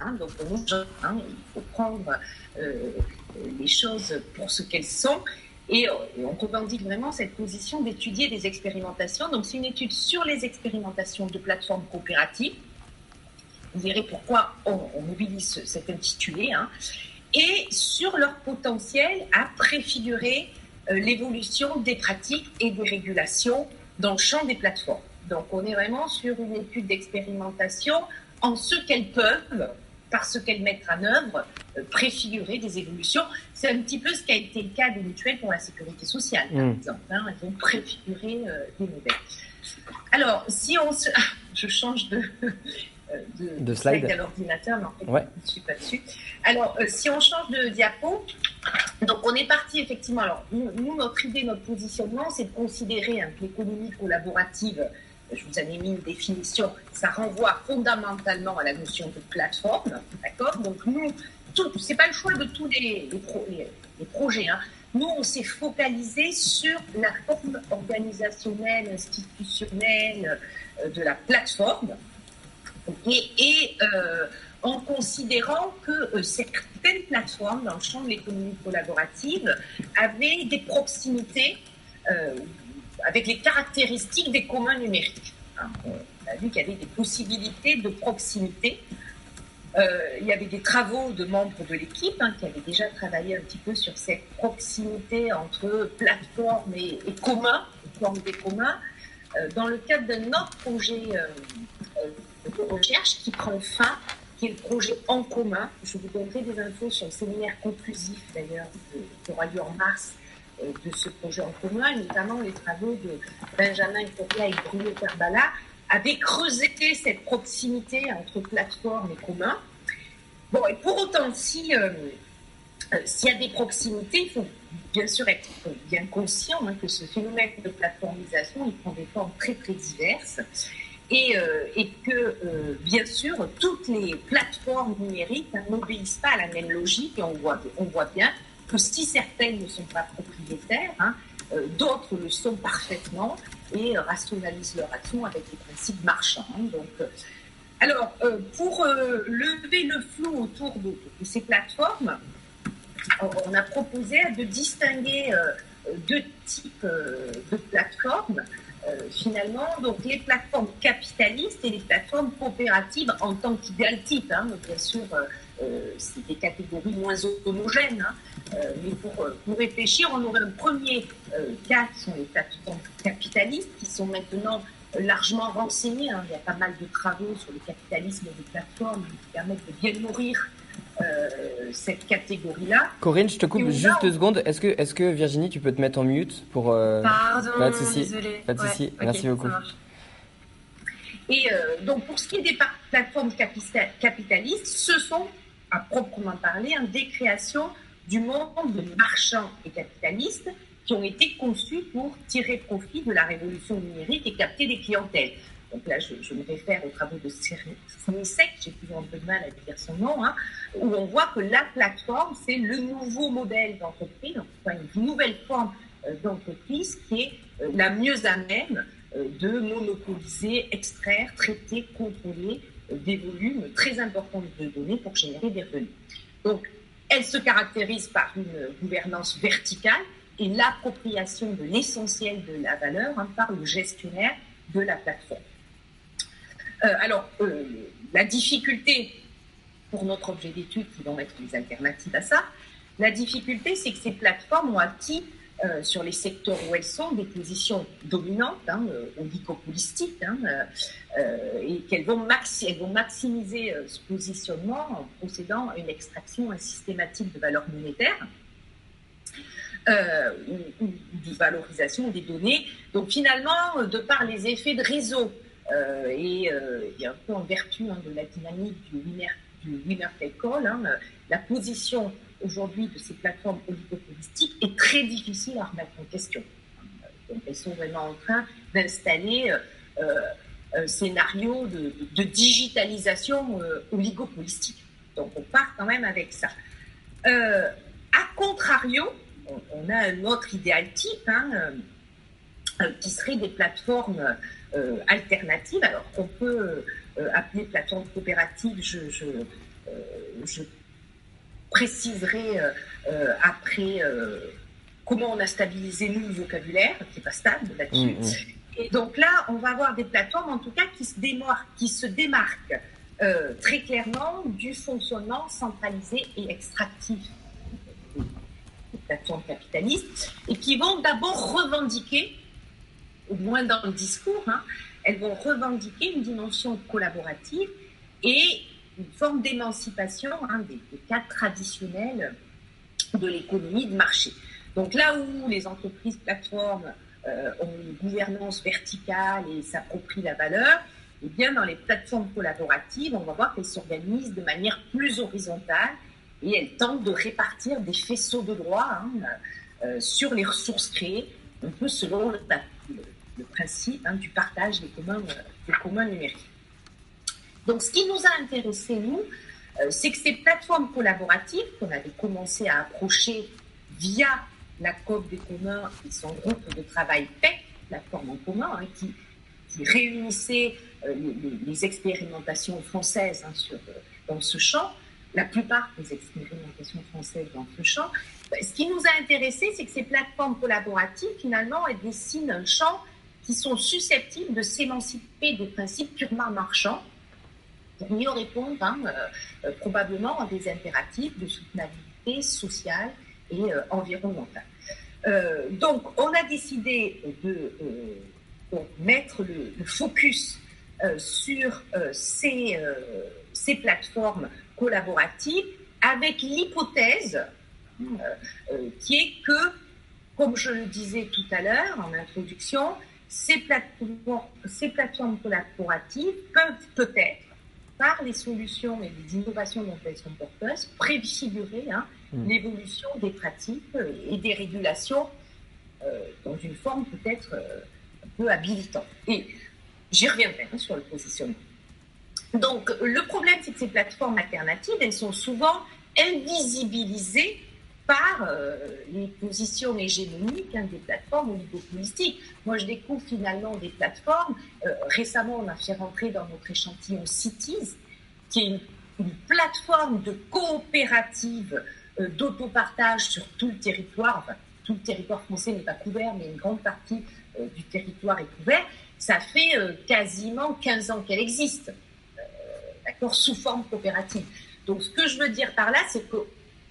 Hein, donc hein, il faut prendre les choses pour ce qu'elles sont. Et on revendique vraiment cette position d'étudier des expérimentations. Donc c'est une étude sur les expérimentations de plateformes coopératives. Vous verrez pourquoi on, mobilise cet intitulé. Hein, et sur leur potentiel à préfigurer l'évolution des pratiques et des régulations dans le champ des plateformes. Donc on est vraiment sur une étude d'expérimentation en ce qu'elles peuvent, par ce qu'elles mettent en œuvre, euh, préfigurer des évolutions. C'est un petit peu ce qui a été le cas des mutuelles pour la sécurité sociale, par mm. exemple. Hein. elles vont préfigurer euh, des modèles. Alors, si on se... Je change de, euh, de, slide, à l'ordinateur, mais en fait, je ne suis pas dessus. Alors, si on change de diapo, donc on est parti effectivement. Alors, nous, notre idée, notre positionnement, c'est de considérer hein, l'économie collaborative je vous ai mis une définition, ça renvoie fondamentalement à la notion de plateforme, d'accord? Donc nous, ce n'est pas le choix de tous les, projets. Hein. Nous, on s'est focalisé sur la forme organisationnelle, institutionnelle euh, de la plateforme et, euh, en considérant que euh, certaines plateformes dans le champ de l'économie collaborative avaient des proximités avec les caractéristiques des communs numériques. Hein, on a vu qu'il y avait des possibilités de proximité. Euh, il y avait des travaux de membres de l'équipe hein, qui avaient déjà travaillé un petit peu sur cette proximité entre plateforme et, commun, forme des communs. Euh, dans le cadre d'un autre projet euh, de recherche qui prend fin, qui est le projet en commun. Je vous donnerai des infos sur le séminaire conclusif d'ailleurs qui aura lieu en mars de ce projet en commun, notamment les travaux de Benjamin Correa et Bruno Carbala, avaient creusé cette proximité entre plateforme et commun. Bon, et pour autant, si euh, euh, s'il y a des proximités, il faut bien sûr être bien conscient hein, que ce phénomène de plateformisation, il prend des formes très très diverses. Et, et que, bien sûr, toutes les plateformes numériques hein, n'obéissent pas à la même logique. Et on voit, on voit bien que si certaines ne sont pas propriétaires, hein, euh, d'autres le sont parfaitement et rationalisent leur action avec les principes marchands. Hein. donc, euh, alors, euh, pour lever le flou autour de, ces plateformes, on a proposé de distinguer deux types de plateformes. finalement, donc les plateformes capitalistes et les plateformes coopératives en tant qu'idéal type. Hein, bien sûr, euh, c'est des catégories moins homogènes. Hein. Euh, mais pour, euh, pour, réfléchir, on aurait un premier cas qui sont les plateformes capitalistes, qui sont maintenant largement renseignés. Hein. Il y a pas mal de travaux sur le capitalisme des plateformes qui permettent de bien nourrir cette catégorie-là. Corinne, je te coupe juste deux secondes. Est-ce que, est que Virginie, tu peux te mettre en mute pour. Pardon, pas de souci. Pas de souci. Merci beaucoup. Et donc, pour ce qui est des plateformes capitalistes, ce sont proprement parler, des créations du monde marchand et capitaliste qui ont été conçues pour tirer profit de la révolution numérique et capter des clientèles. Donc là, je, me réfère aux travaux de Sinisek, j'ai toujours un peu de mal à dire son nom, hein, où on voit que la plateforme, c'est le nouveau modèle d'entreprise, une nouvelle forme euh, d'entreprise qui est euh, la mieux à même euh, de monopoliser, extraire, traiter, contrôler des volumes très importants de données pour générer des revenus. Donc, elle se caractérise par une gouvernance verticale et l'appropriation de l'essentiel de la valeur hein, par le gestionnaire de la plateforme. Euh, alors, euh, la difficulté pour notre objet d'étude, qui vont être les alternatives à ça, la difficulté, c'est que ces plateformes ont acquis euh, sur les secteurs où elles sont des positions dominantes, hein, euh, oligopolistiques, hein, euh, et qu'elles vont, maximiser ce positionnement en procédant à une extraction systématique de valeur monétaire ou, de valorisation des données. Donc finalement, de par les effets de réseau et, un peu en vertu hein, de la dynamique du du winner take all, la position aujourd'hui de ces plateformes oligopolistiques est très difficile à remettre en question. Elles sont vraiment en train d'installer euh, un scénario de, digitalisation euh, oligopolistique. Donc, on part quand même avec ça. Euh, a contrario, on, a un autre idéal type hein, qui serait des plateformes alternatives. Alors, qu'on peut appeler plateformes coopératives, je, je euh, je préciserai après comment on a stabilisé nous le vocabulaire, qui n'est pas stable là-dessus. Mm, mm. Et donc là, on va avoir des plateformes, en tout cas, qui se démarquent, qui se démarquent euh, très clairement du fonctionnement centralisé et extractif des plateformes capitalistes, et qui vont d'abord revendiquer, au moins dans le discours, hein, elles vont revendiquer une dimension collaborative et une forme d'émancipation hein, des, des cadres traditionnels de l'économie de marché. Donc là où les entreprises plateformes euh, ont une gouvernance verticale et s'approprient la valeur, eh bien dans les plateformes collaboratives, on va voir qu'elles s'organisent de manière plus horizontale et elles tentent de répartir des faisceaux de droits hein, euh, sur les ressources créées, un peu selon le, principe hein, du partage des euh, des communs numériques. Donc ce qui nous a intéressé, nous, c'est que ces plateformes collaboratives qu'on avait commencé à approcher via la COP des communs et son groupe de travail PEC, la forme en commun, hein, qui, réunissait euh, les, expérimentations françaises hein, euh, dans ce champ, la plupart des expérimentations françaises dans ce champ. Ben, ce qui nous a intéressé, c'est que ces plateformes collaboratives, finalement, elles dessinent un champ qui sont susceptibles de s'émanciper des principes purement marchands pour mieux répondre hein, euh, probablement à des impératifs de soutenabilité sociale et euh, environnementale. Euh, donc, on a décidé de euh, mettre le, focus sur ces, plateformes collaboratives avec l'hypothèse qui est que, comme je le disais tout à l'heure en introduction, ces ces plateformes collaboratives peuvent peut-être, par les solutions et les innovations dont elles sont porteuses, préfigurer hein, Mm. l'évolution des pratiques euh, et des régulations euh, dans une forme peut-être euh, un peu habilitante. Et j'y reviendrai hein, sur le positionnement. Donc, le problème, c'est que ces plateformes alternatives, elles sont souvent invisibilisées par les positions hégémoniques hein, des plateformes oligopolistiques. Moi, je découvre finalement des plateformes. récemment, on a fait rentrer dans notre échantillon Cities, qui est une, une plateforme de coopérative euh, d'autopartage sur tout le territoire, enfin tout le territoire français n'est pas couvert, mais une grande partie euh, du territoire est couvert, ça fait euh, quasiment 15 ans qu'elle existe, d'accord, sous forme coopérative. Donc ce que je veux dire par là, c'est que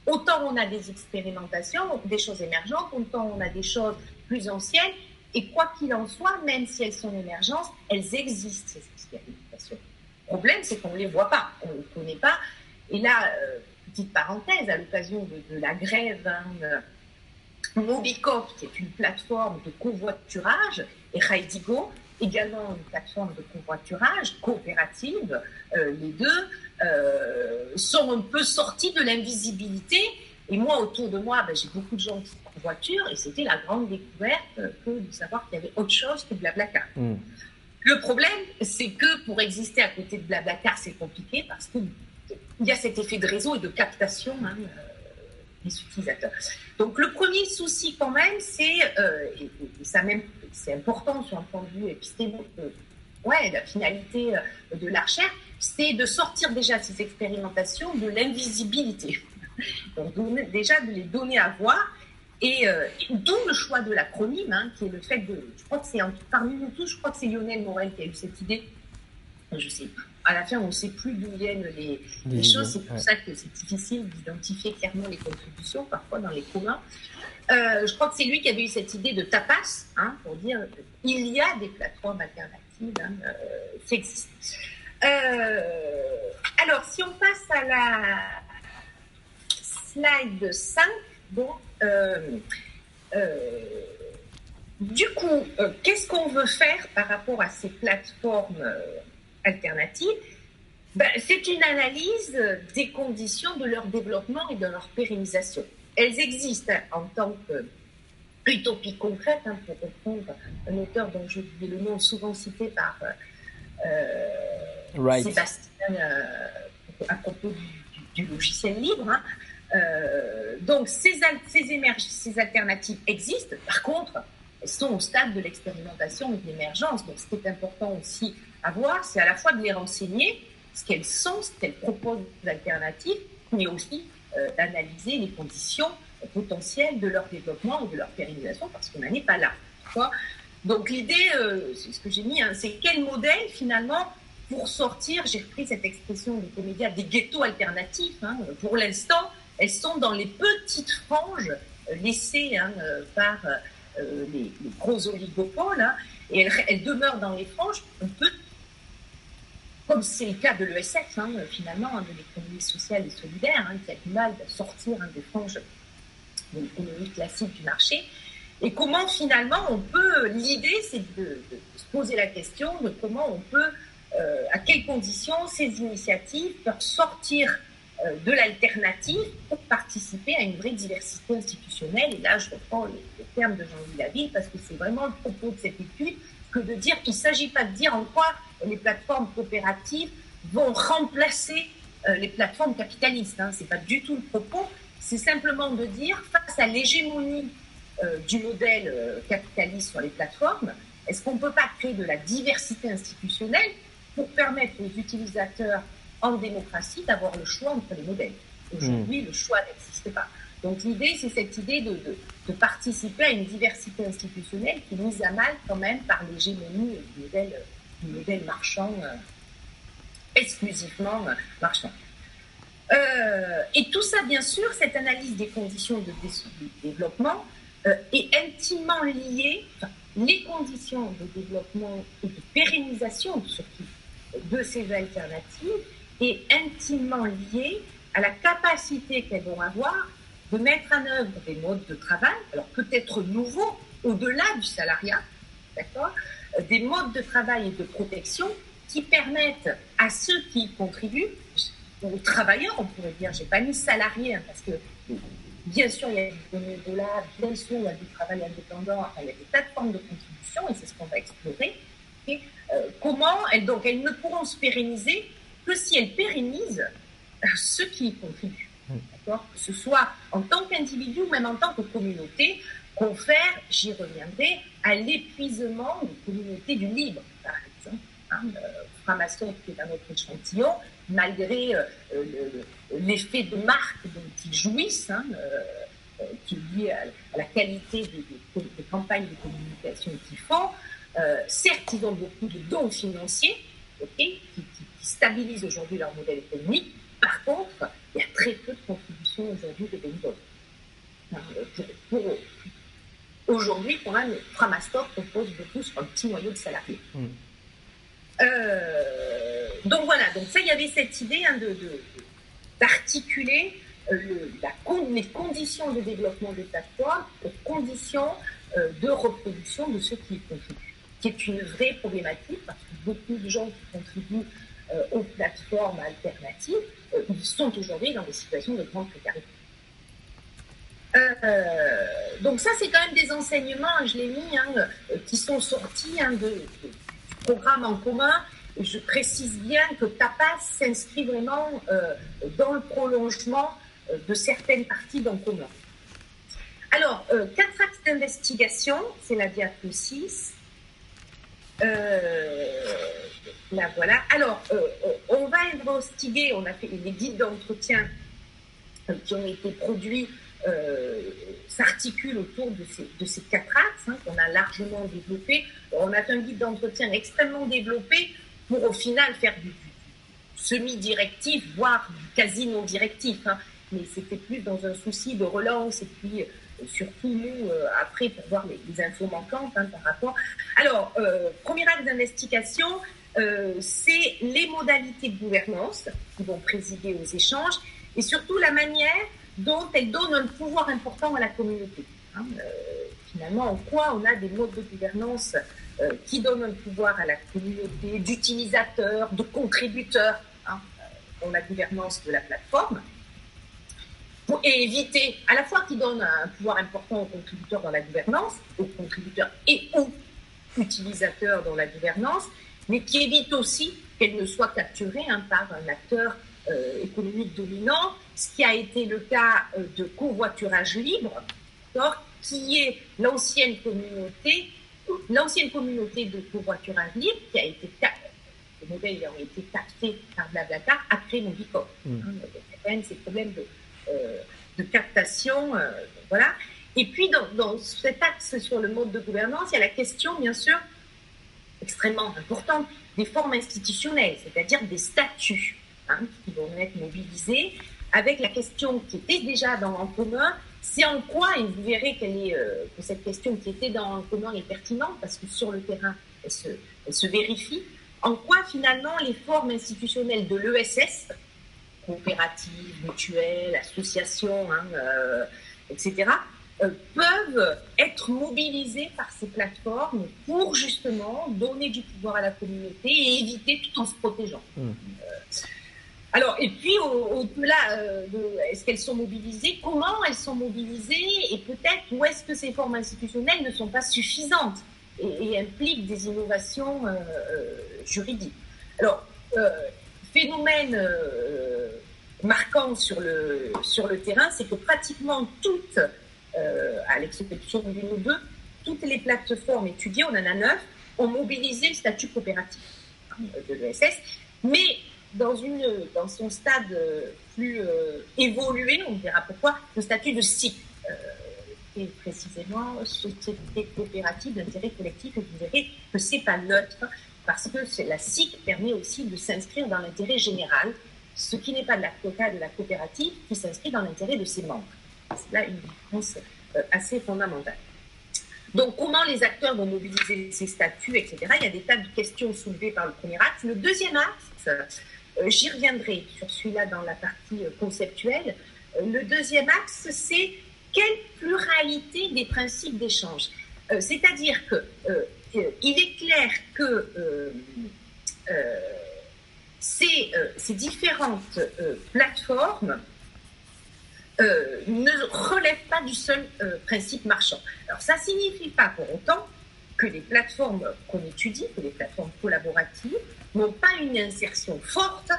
autant on a des expérimentations, des choses émergentes, autant on a des choses plus anciennes, et quoi qu'il en soit, même si elles sont émergentes, elles existent, ces expérimentations. Le problème, c'est qu'on ne les voit pas, on ne les connaît pas. Et là, petite parenthèse, à l'occasion de, la grève, hein, euh, qui est une plateforme de covoiturage, et Raidigo, également une plateforme de covoiturage coopérative, euh, les deux euh, sont un peu sortis de l'invisibilité. Et moi, autour de moi, ben, j'ai beaucoup de gens qui covoiturent, et c'était la grande découverte que de savoir qu'il y avait autre chose que Blablacar. Hmm. Le problème, c'est que pour exister à côté de Blablacar, c'est compliqué parce que il y a cet effet de réseau et de captation hein, euh, des utilisateurs. Donc le premier souci quand même, c'est, euh, et, ça même, c'est important sur un point de vue épistémique, euh, ouais, la finalité de la recherche, c'est de sortir déjà ces expérimentations de l'invisibilité. Donc déjà de les donner à voir et, d'où le choix de l'acronyme, hein, qui est le fait de, je crois que c'est parmi nous tous, je crois que c'est Lionel Morel qui a eu cette idée, je sais pas à la fin, on ne sait plus d'où viennent les, choses. C'est pour ça que c'est difficile d'identifier clairement les contributions, parfois dans les communs. Euh, je crois que c'est lui qui avait eu cette idée de tapas, hein, pour dire il y a des plateformes alternatives hein, euh, qui existent. Euh, alors, si on passe à la slide 5, bon, du coup, qu'est-ce qu'on veut faire par rapport à ces plateformes alternatives, ben, c'est une analyse des conditions de leur développement et de leur pérennisation. Elles existent en tant qu'utopie concrète, hein, pour reprendre un auteur dont je dis le nom souvent cité par euh, Sébastien euh, à propos du, logiciel libre. Hein. Euh, donc ces, ces, ces alternatives existent, par contre, elles sont au stade de l'expérimentation et de l'émergence. Donc ce qui est important aussi voir, c'est à la fois de les renseigner, ce qu'elles sont, ce qu'elles proposent d'alternatives, mais aussi d'analyser les conditions potentielles de leur développement et de leur pérennisation, parce qu'on n'en est pas là. Donc l'idée, c'est ce que j'ai mis, hein, c'est quel modèle finalement pour sortir, j'ai repris cette expression des comédiens, des ghettos alternatifs. Hein. pour l'instant, elles sont dans les petites franges laissées hein, par euh, les, gros oligopoles, hein, et elles, demeurent dans les franges. On peut, comme c'est le cas de l'ESF, finalement, de l'économie sociale et solidaire, qui a du mal à sortir des franges de l'économie classique du marché. Et comment finalement on peut, l'idée c'est de, se poser la question de comment on peut euh, à quelles conditions ces initiatives peuvent sortir euh, de l'alternative pour participer à une vraie diversité institutionnelle. Et là, je reprends les, termes de Jean-Louis Laville parce que c'est vraiment le propos de cette étude que de dire qu'il ne s'agit pas de dire en quoi les plateformes coopératives vont remplacer euh, les plateformes capitalistes. Hein. Ce n'est pas du tout le propos. C'est simplement de dire, face à l'hégémonie du modèle capitaliste sur les plateformes, est-ce qu'on ne peut pas créer de la diversité institutionnelle pour permettre aux utilisateurs en démocratie d'avoir le choix entre les modèles. Aujourd'hui, hmm. le choix n'existe pas. Donc l'idée, c'est cette idée de, de, participer à une diversité institutionnelle qui est mise à mal quand même par l'hégémonie du modèle, du modèle marchand, euh, exclusivement euh, marchand. Euh, et tout ça, bien sûr, cette analyse des conditions de, développement est intimement liée, les conditions de développement et de pérennisation surtout de ces alternatives est intimement liée à la capacité qu'elles vont avoir de mettre en œuvre des modes de travail, alors peut-être nouveaux, au-delà du salariat, d'accord, des modes de travail et de protection qui permettent à ceux qui contribuent, aux travailleurs, on pourrait dire, j'ai pas mis salariés, hein, parce que bien sûr, il y a du bénévolat, bien sûr, il y a du travail indépendant, il y a des plateformes de contribution, et c'est ce qu'on va explorer. Comment elles, donc, elles ne pourront se pérenniser que si elles pérennisent euh, ceux qui y contribuent. Hmm. Que ce soit en tant qu'individu ou même en tant que communauté, confère, j'y reviendrai, à l'épuisement des communautés du libre, par exemple. Hein, euh, qui est un autre échantillon, malgré euh, l'effet de marque dont ils jouissent, hein, qui est lié à, la qualité des, campagnes de communication qu'ils font, certes, ils ont beaucoup de dons financiers, qui, stabilisent aujourd'hui leur modèle économique. Par contre, il y a très peu de contributions aujourd'hui de bénévoles. Pour, aujourd'hui, quand même, Framastor propose beaucoup sur un petit noyau de salariés. Mm. Euh, donc voilà, donc ça, il y avait cette idée hein, de, d'articuler euh, la, les conditions de développement des plateformes aux conditions euh, de reproduction de ceux qui y contribuent, qui est une vraie problématique parce que beaucoup de gens qui contribuent euh, aux plateformes alternatives, euh, sont aujourd'hui dans des situations de grande précarité. Euh, donc ça, c'est quand même des enseignements, je l'ai mis, hein, qui sont sortis hein, de, du programme en commun. Je précise bien que TAPAS s'inscrit vraiment dans le prolongement de certaines parties d'en commun. Alors, quatre axes d'investigation, c'est la diapo 6. Là, voilà. Alors, euh, euh, on va investiguer, on a fait les guides d'entretien euh, qui ont été produits, s'articulent autour de ces, quatre axes hein, qu'on a largement développés. On a fait un guide d'entretien extrêmement développé pour au final faire du, semi-directif, voire du quasi non-directif. Hein. Mais c'était plus dans un souci de relance et puis surtout nous après pour voir les, infos manquantes hein, par rapport. Alors, premier axe d'investigation, euh, c'est les modalités de gouvernance qui vont présider aux échanges et surtout la manière dont elles donnent un pouvoir important à la communauté. Hein. Euh, finalement, en quoi on a des modes de gouvernance euh, qui donnent un pouvoir à la communauté d'utilisateurs, de contributeurs hein, dans la gouvernance de la plateforme, pour, et éviter à la fois qui donne un pouvoir important aux contributeurs dans la gouvernance, aux contributeurs et aux utilisateurs dans la gouvernance, mais qui évite aussi qu'elle ne soit capturée hein, par un acteur euh, économique dominant, ce qui a été le cas euh, de covoiturage libre, qui est l'ancienne communauté, l'ancienne communauté de covoiturage libre qui a été les modèles ont été captés par Blablacar après. Mmh. Hein, comprennent ces problèmes de, de captation. voilà. Et puis, dans, cet axe sur le mode de gouvernance, il y a la question, bien sûr, extrêmement importante, des formes institutionnelles, c'est-à-dire des statuts hein, qui vont être mobilisés, avec la question qui était déjà dans l'en commun, c'est en quoi, et vous verrez est, euh, que cette question qui était dans l'en commun est pertinente, parce que sur le terrain, elle se, elle se vérifie, en quoi finalement les formes institutionnelles de l'ESS, coopérative, mutuelle, association, hein, euh, etc., euh, peuvent être mobilisés par ces plateformes pour justement donner du pouvoir à la communauté et éviter tout en se protégeant. Mmh. Euh, alors, et puis, au-delà de est-ce qu'elles sont mobilisées, comment elles sont mobilisées? Et peut-être où est-ce que ces formes institutionnelles ne sont pas suffisantes et, impliquent des innovations juridiques? Alors, phénomène marquant sur le, sur le terrain, c'est que pratiquement toutes euh, à l'exception d'une ou deux, toutes les plateformes étudiées, on en a neuf, ont mobilisé le statut coopératif hein, de l'ESS, mais dans, une, dans son stade euh, plus euh, évolué, on verra pourquoi, le statut de SIC, est précisément société coopérative d'intérêt collectif, et vous verrez que c'est pas neutre, parce que la SIC permet aussi de s'inscrire dans l'intérêt général, ce qui n'est pas de la, de la coopérative, qui s'inscrit dans l'intérêt de ses membres. C'est là une différence euh, assez fondamentale. Donc, comment les acteurs vont mobiliser ces statuts, etc. Il y a des tas de questions soulevées par le premier axe. Le deuxième axe, euh, j'y reviendrai sur celui-là dans la partie euh, conceptuelle. le deuxième axe, c'est quelle pluralité des principes d'échange? C'est-à-dire que il est clair que ces, ces, différentes plateformes euh, ne relève pas du seul euh, principe marchand. Alors ça ne signifie pas pour autant que les plateformes qu'on étudie, que les plateformes collaboratives, n'ont pas une insertion forte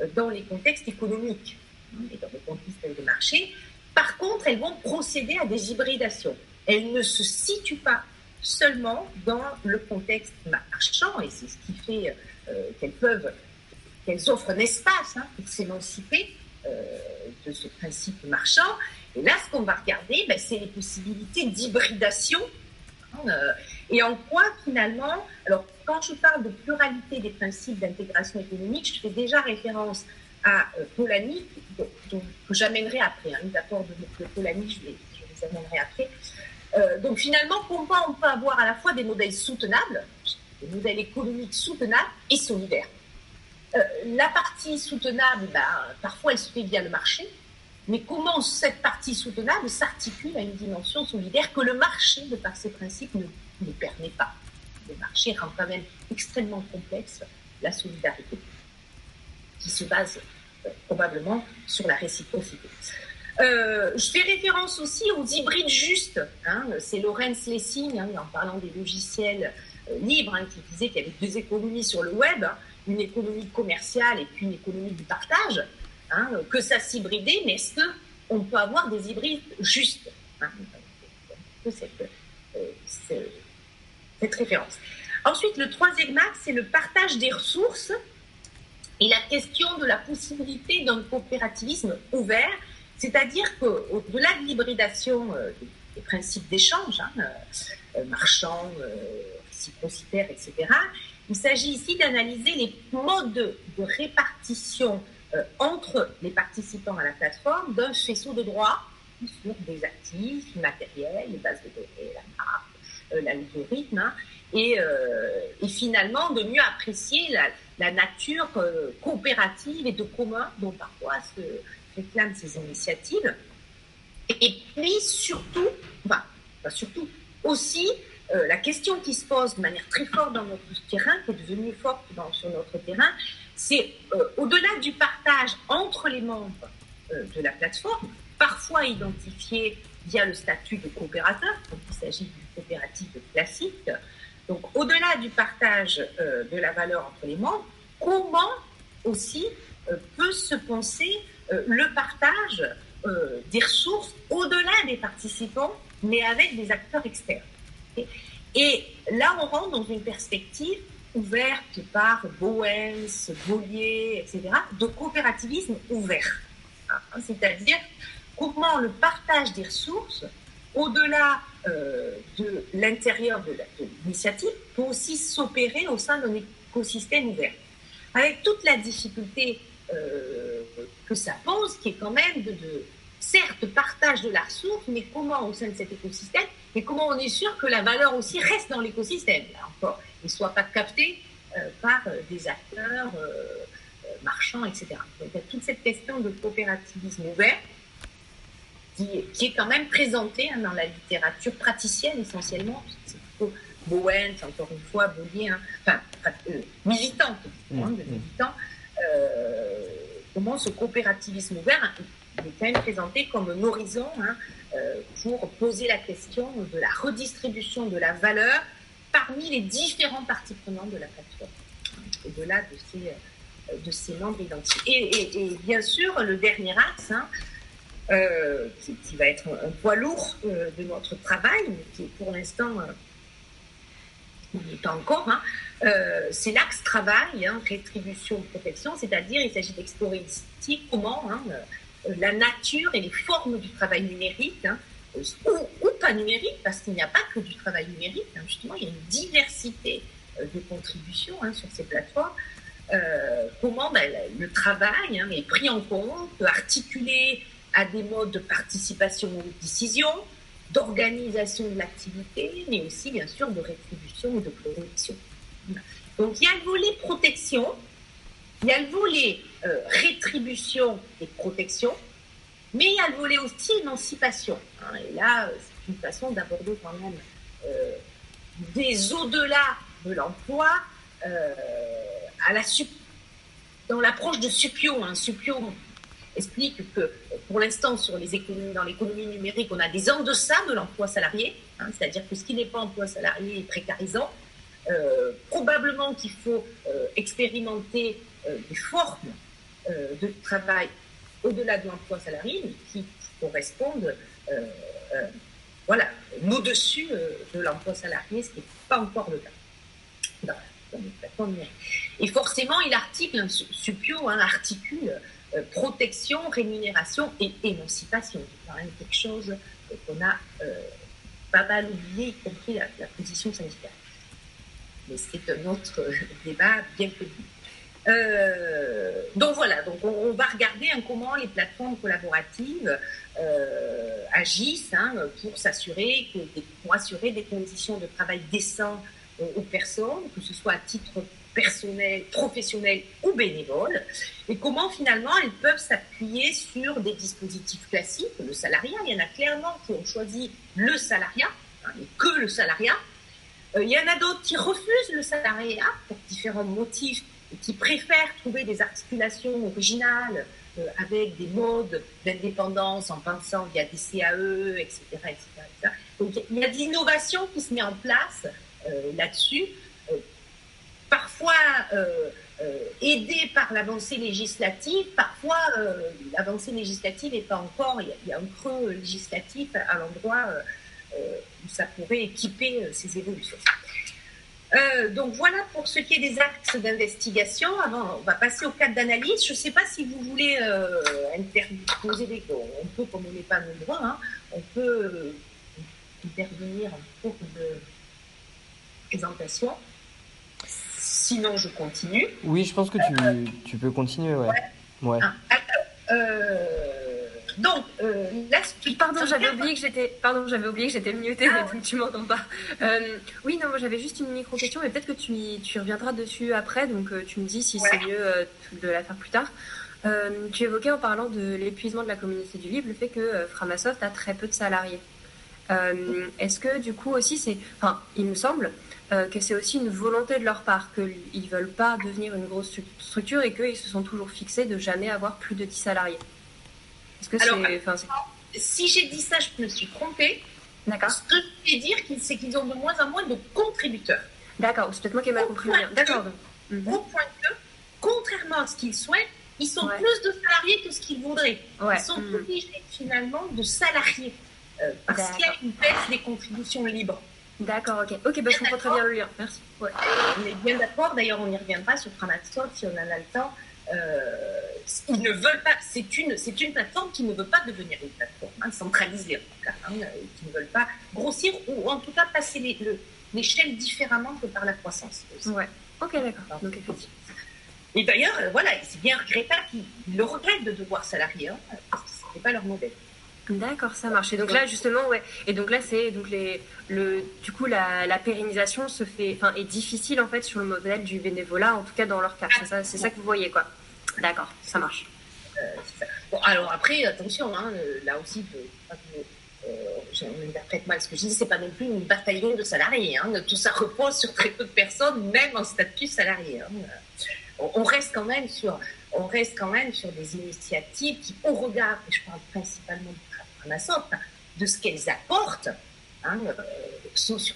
euh, dans les contextes économiques et dans les contextes de marché. Par contre, elles vont procéder à des hybridations. Elles ne se situent pas seulement dans le contexte marchand, et c'est ce qui fait qu'elles peuvent, qu'elles offrent un espace hein, pour s'émanciper euh, de ce principe marchand. Et là, ce qu'on va regarder, ben, c'est les possibilités d'hybridation. Hein, euh, et en quoi, finalement, alors quand je parle de pluralité des principes d'intégration économique, je fais déjà référence à euh, Polanyi, que j'amènerai après. Hein, les apports de, Polanyi, je je les amènerai après. Donc finalement, comment on peut avoir à la fois des modèles soutenables, des modèles économiques soutenables et solidaires. Euh, la partie soutenable, ben, parfois elle se fait via le marché, mais comment cette partie soutenable s'articule à une dimension solidaire que le marché, de par ses principes, ne, ne permet pas? Le marché rend quand même extrêmement complexe la solidarité, qui se base euh, probablement sur la réciprocité. Euh, je fais référence aussi aux hybrides justes. Hein. C'est Lorenz Lessing, hein, en parlant des logiciels libres, hein, qui disait qu'il y avait deux économies sur le web une économie commerciale et puis une économie du partage, que ça s'hybridait, mais est-ce qu'on peut avoir des hybrides justes hein, cette, euh, cette, référence. Ensuite, le troisième axe, c'est le partage des ressources et la question de la possibilité d'un coopérativisme ouvert, c'est-à-dire qu'au-delà de l'hybridation euh, des principes d'échange, hein, euh, marchands, réciprocitaires, etc., il s'agit ici d'analyser les modes de répartition euh, entre les participants à la plateforme d'un faisceau de droits sur des actifs matériels, les bases de données, la marque, euh, l'algorithme, hein, euh, et, finalement de mieux apprécier la, nature coopérative et de commun dont parfois ces initiatives. Et puis surtout, enfin, surtout, aussi euh, la question qui se pose de manière très forte dans notre terrain, qui est devenue forte sur notre terrain, c'est euh, au-delà du partage entre les membres euh, de la plateforme, parfois identifié via le statut de coopérateur, donc il s'agit d'une coopérative classique. Donc au-delà du partage de la valeur entre les membres, comment aussi peut se penser le partage des ressources au-delà des participants, mais avec des acteurs externes et là, on rentre dans une perspective ouverte par Bowens, Bollier, etc., de coopérativisme ouvert. Hein, c'est-à-dire comment le partage des ressources, au-delà euh, de l'intérieur de l'initiative, peut aussi s'opérer au sein d'un écosystème ouvert. Avec toute la difficulté euh, que ça pose, qui est quand même de, de, certes, partage de la ressource, mais comment au sein de cet écosystème, et comment on est sûr que la valeur aussi reste dans l'écosystème, là encore, et ne soit pas captée euh, par des acteurs marchands, etc. Donc il y a toute cette question de coopérativisme ouvert qui, est quand même présenté hein, dans la littérature praticienne essentiellement. C'est plutôt Bowen, encore une fois, Boulier, hein, enfin, euh, militant, hein, de mmh, mmh. Euh, comment ce coopérativisme ouvert est quand même présenté comme un horizon euh, pour poser la question de la redistribution de la valeur parmi les différents parties prenantes de la plateforme, au-delà de ces, de ces membres identiques. Et, bien sûr, le dernier axe, euh, qui, va être un, poids lourd euh, de notre travail, mais qui pour l'instant n'est pas encore. Hein. Euh, c'est l'axe travail, hein, rétribution, protection, c'est-à-dire il s'agit d'explorer ici comment hein, la nature et les formes du travail numérique, ou, pas numérique, parce qu'il n'y a pas que du travail numérique, justement, il y a une diversité de contributions sur ces plateformes. comment ben, le travail est pris en compte, articulé à des modes de participation aux décisions, d'organisation de l'activité, mais aussi bien sûr de rétribution ou de protection. Donc il y a le volet protection, il y a le volet euh, rétribution et protection, mais il y a le volet aussi émancipation. Hein. et là, euh, c'est une façon d'aborder quand même euh, des au-delà de l'emploi dans l'approche de Supio. Hein. Supio explique que pour l'instant, dans l'économie numérique, on a des en deçà de l'emploi salarié, hein, c'est-à-dire que ce qui n'est pas emploi salarié est précarisant. Euh, probablement qu'il faut euh, expérimenter euh, des formes de travail au-delà de l'emploi salarié, mais qui correspondent voilà, au-dessus de l'emploi salarié, ce qui n'est pas encore le cas. Et forcément, il articule, Supio hein, articule euh, protection, rémunération et émancipation. C'est quand même quelque chose qu'on a euh, pas mal oublié, y compris la, position syndicale. Mais c'est un autre débat bien connu. Euh, donc voilà, donc on, va regarder hein, comment les plateformes collaboratives agissent hein, pour s'assurer pour assurer des conditions de travail décentes aux personnes, que ce soit à titre personnel, professionnel ou bénévole, et comment finalement elles peuvent s'appuyer sur des dispositifs classiques, le salariat. Il y en a clairement qui ont choisi le salariat, hein, et que le salariat. Euh, il y en a d'autres qui refusent le salariat pour différents motifs et qui préfèrent trouver des articulations originales euh, avec des modes d'indépendance en pensant via des CAE, etc. etc., Donc il y a de l'innovation qui se met en place euh, là-dessus parfois euh, euh, aidé par l'avancée législative, parfois euh, l'avancée législative n'est pas encore, il y, a, un creux législatif à l'endroit où ça pourrait équiper ces évolutions. donc voilà pour ce qui est des actes d'investigation. Avant, on va passer au cadre d'analyse. Je ne sais pas si vous voulez poser des On peut, comme on n'est pas nombreux, hein, on peut intervenir en cours de présentation. Sinon, je continue. Oui, je pense que tu, tu peux continuer, ouais. ouais. Ah, euh, donc, euh, pardon, j'avais oublié que j'étais, pardon, j'avais oublié que j'étais mutée, ah, donc tu m'entends pas. Euh, oui, non, moi j'avais juste une micro question, mais peut-être que tu, tu reviendras dessus après, donc tu me dis si c'est mieux de la faire plus tard. tu évoquais en parlant de l'épuisement de la communauté du livre le fait que Framasoft a très peu de salariés. Est-ce que du coup aussi c'est, enfin, il me semble euh, que c'est aussi une volonté de leur part, qu'ils ne veulent pas devenir une grosse structure et qu'ils se sont toujours fixés de jamais avoir plus de 10 salariés. Est-ce que c'est. Si j'ai dit ça, je me suis trompée. D'accord. Ce que je veux dire, c'est qu'ils ont de moins en moins de contributeurs. D'accord, c'est peut-être moi qui ai mal compris. D'accord. Mhm. Au point que, contrairement à ce qu'ils souhaitent, ils sont plus de salariés que ce qu'ils voudraient. Ils sont mhm. obligés finalement de salariés euh, parce qu'il y a une baisse des contributions libres. D'accord, ok. Ok, bah, je comprends très bien le lien. Merci. On est bien d'accord. D'ailleurs, on y reviendra sur Framasoft si on en a le temps. ils ne veulent pas, c'est une, c'est une plateforme qui ne veut pas devenir une plateforme hein, centralisée en tout cas, hein, qui ne veulent pas grossir ou en tout cas passer l'échelle différemment que par la croissance. Ouais. Ok, d'accord. Donc effectivement. Et d'ailleurs, voilà, c'est bien regrettable qu'ils le regrettent de devoir salarier, hein, parce que ce n'était pas leur modèle. D'accord, ça marche. Et donc là, justement, ouais. Et donc là, c'est donc le, du coup, la, pérennisation se fait, enfin, est difficile en fait sur le modèle du bénévolat, en tout cas dans leur cas. C'est ça, ça que vous voyez, quoi. D'accord, ça marche. Euh, bon, alors après, attention, hein, euh, là aussi, euh, j'interprète mal ce que je dis, c'est pas non plus une bataillon de salariés. Hein, tout ça repose sur très peu de personnes, même en statut salarié. Hein. On, reste quand même sur, on reste quand même sur des initiatives qui, au regard, et je parle principalement de Framasoft, de ce qu'elles apportent, hein, sont sur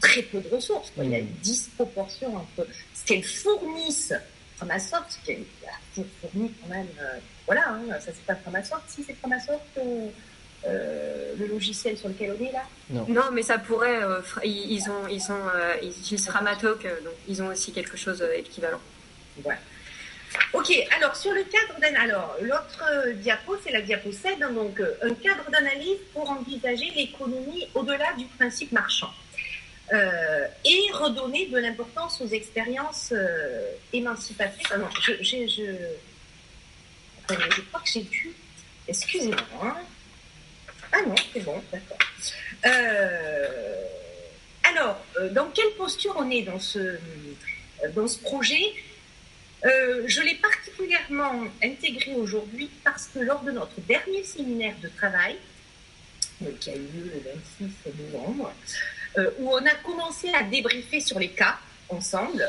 très peu de ressources. Il y a une disproportion entre ce qu'elles fournissent Framasoft, ce qu'elles fournit quand même. Euh, voilà, hein, ça c'est pas Framasoft, si c'est Framasoft. Euh, euh, le logiciel sur lequel on est là? Non, non mais ça pourrait. ils, ont, ils, ont, ils utilisent Framatalk, donc ils ont aussi quelque chose d'équivalent. Voilà. Ok, alors sur le cadre d'analyse, alors l'autre diapo, c'est la diapo 7, hein, donc un cadre d'analyse pour envisager l'économie au-delà du principe marchand. Euh, et redonner de l'importance aux expériences euh, émancipatrices. Non, je, crois que j'ai dû. Excusez-moi. Hein. Ah non, c'est bon, d'accord. Euh, alors, dans quelle posture on est dans ce, dans ce projet? Je l'ai particulièrement intégré aujourd'hui parce que lors de notre dernier séminaire de travail, qui a eu lieu le 26 novembre, euh, où on a commencé à débriefer sur les cas ensemble,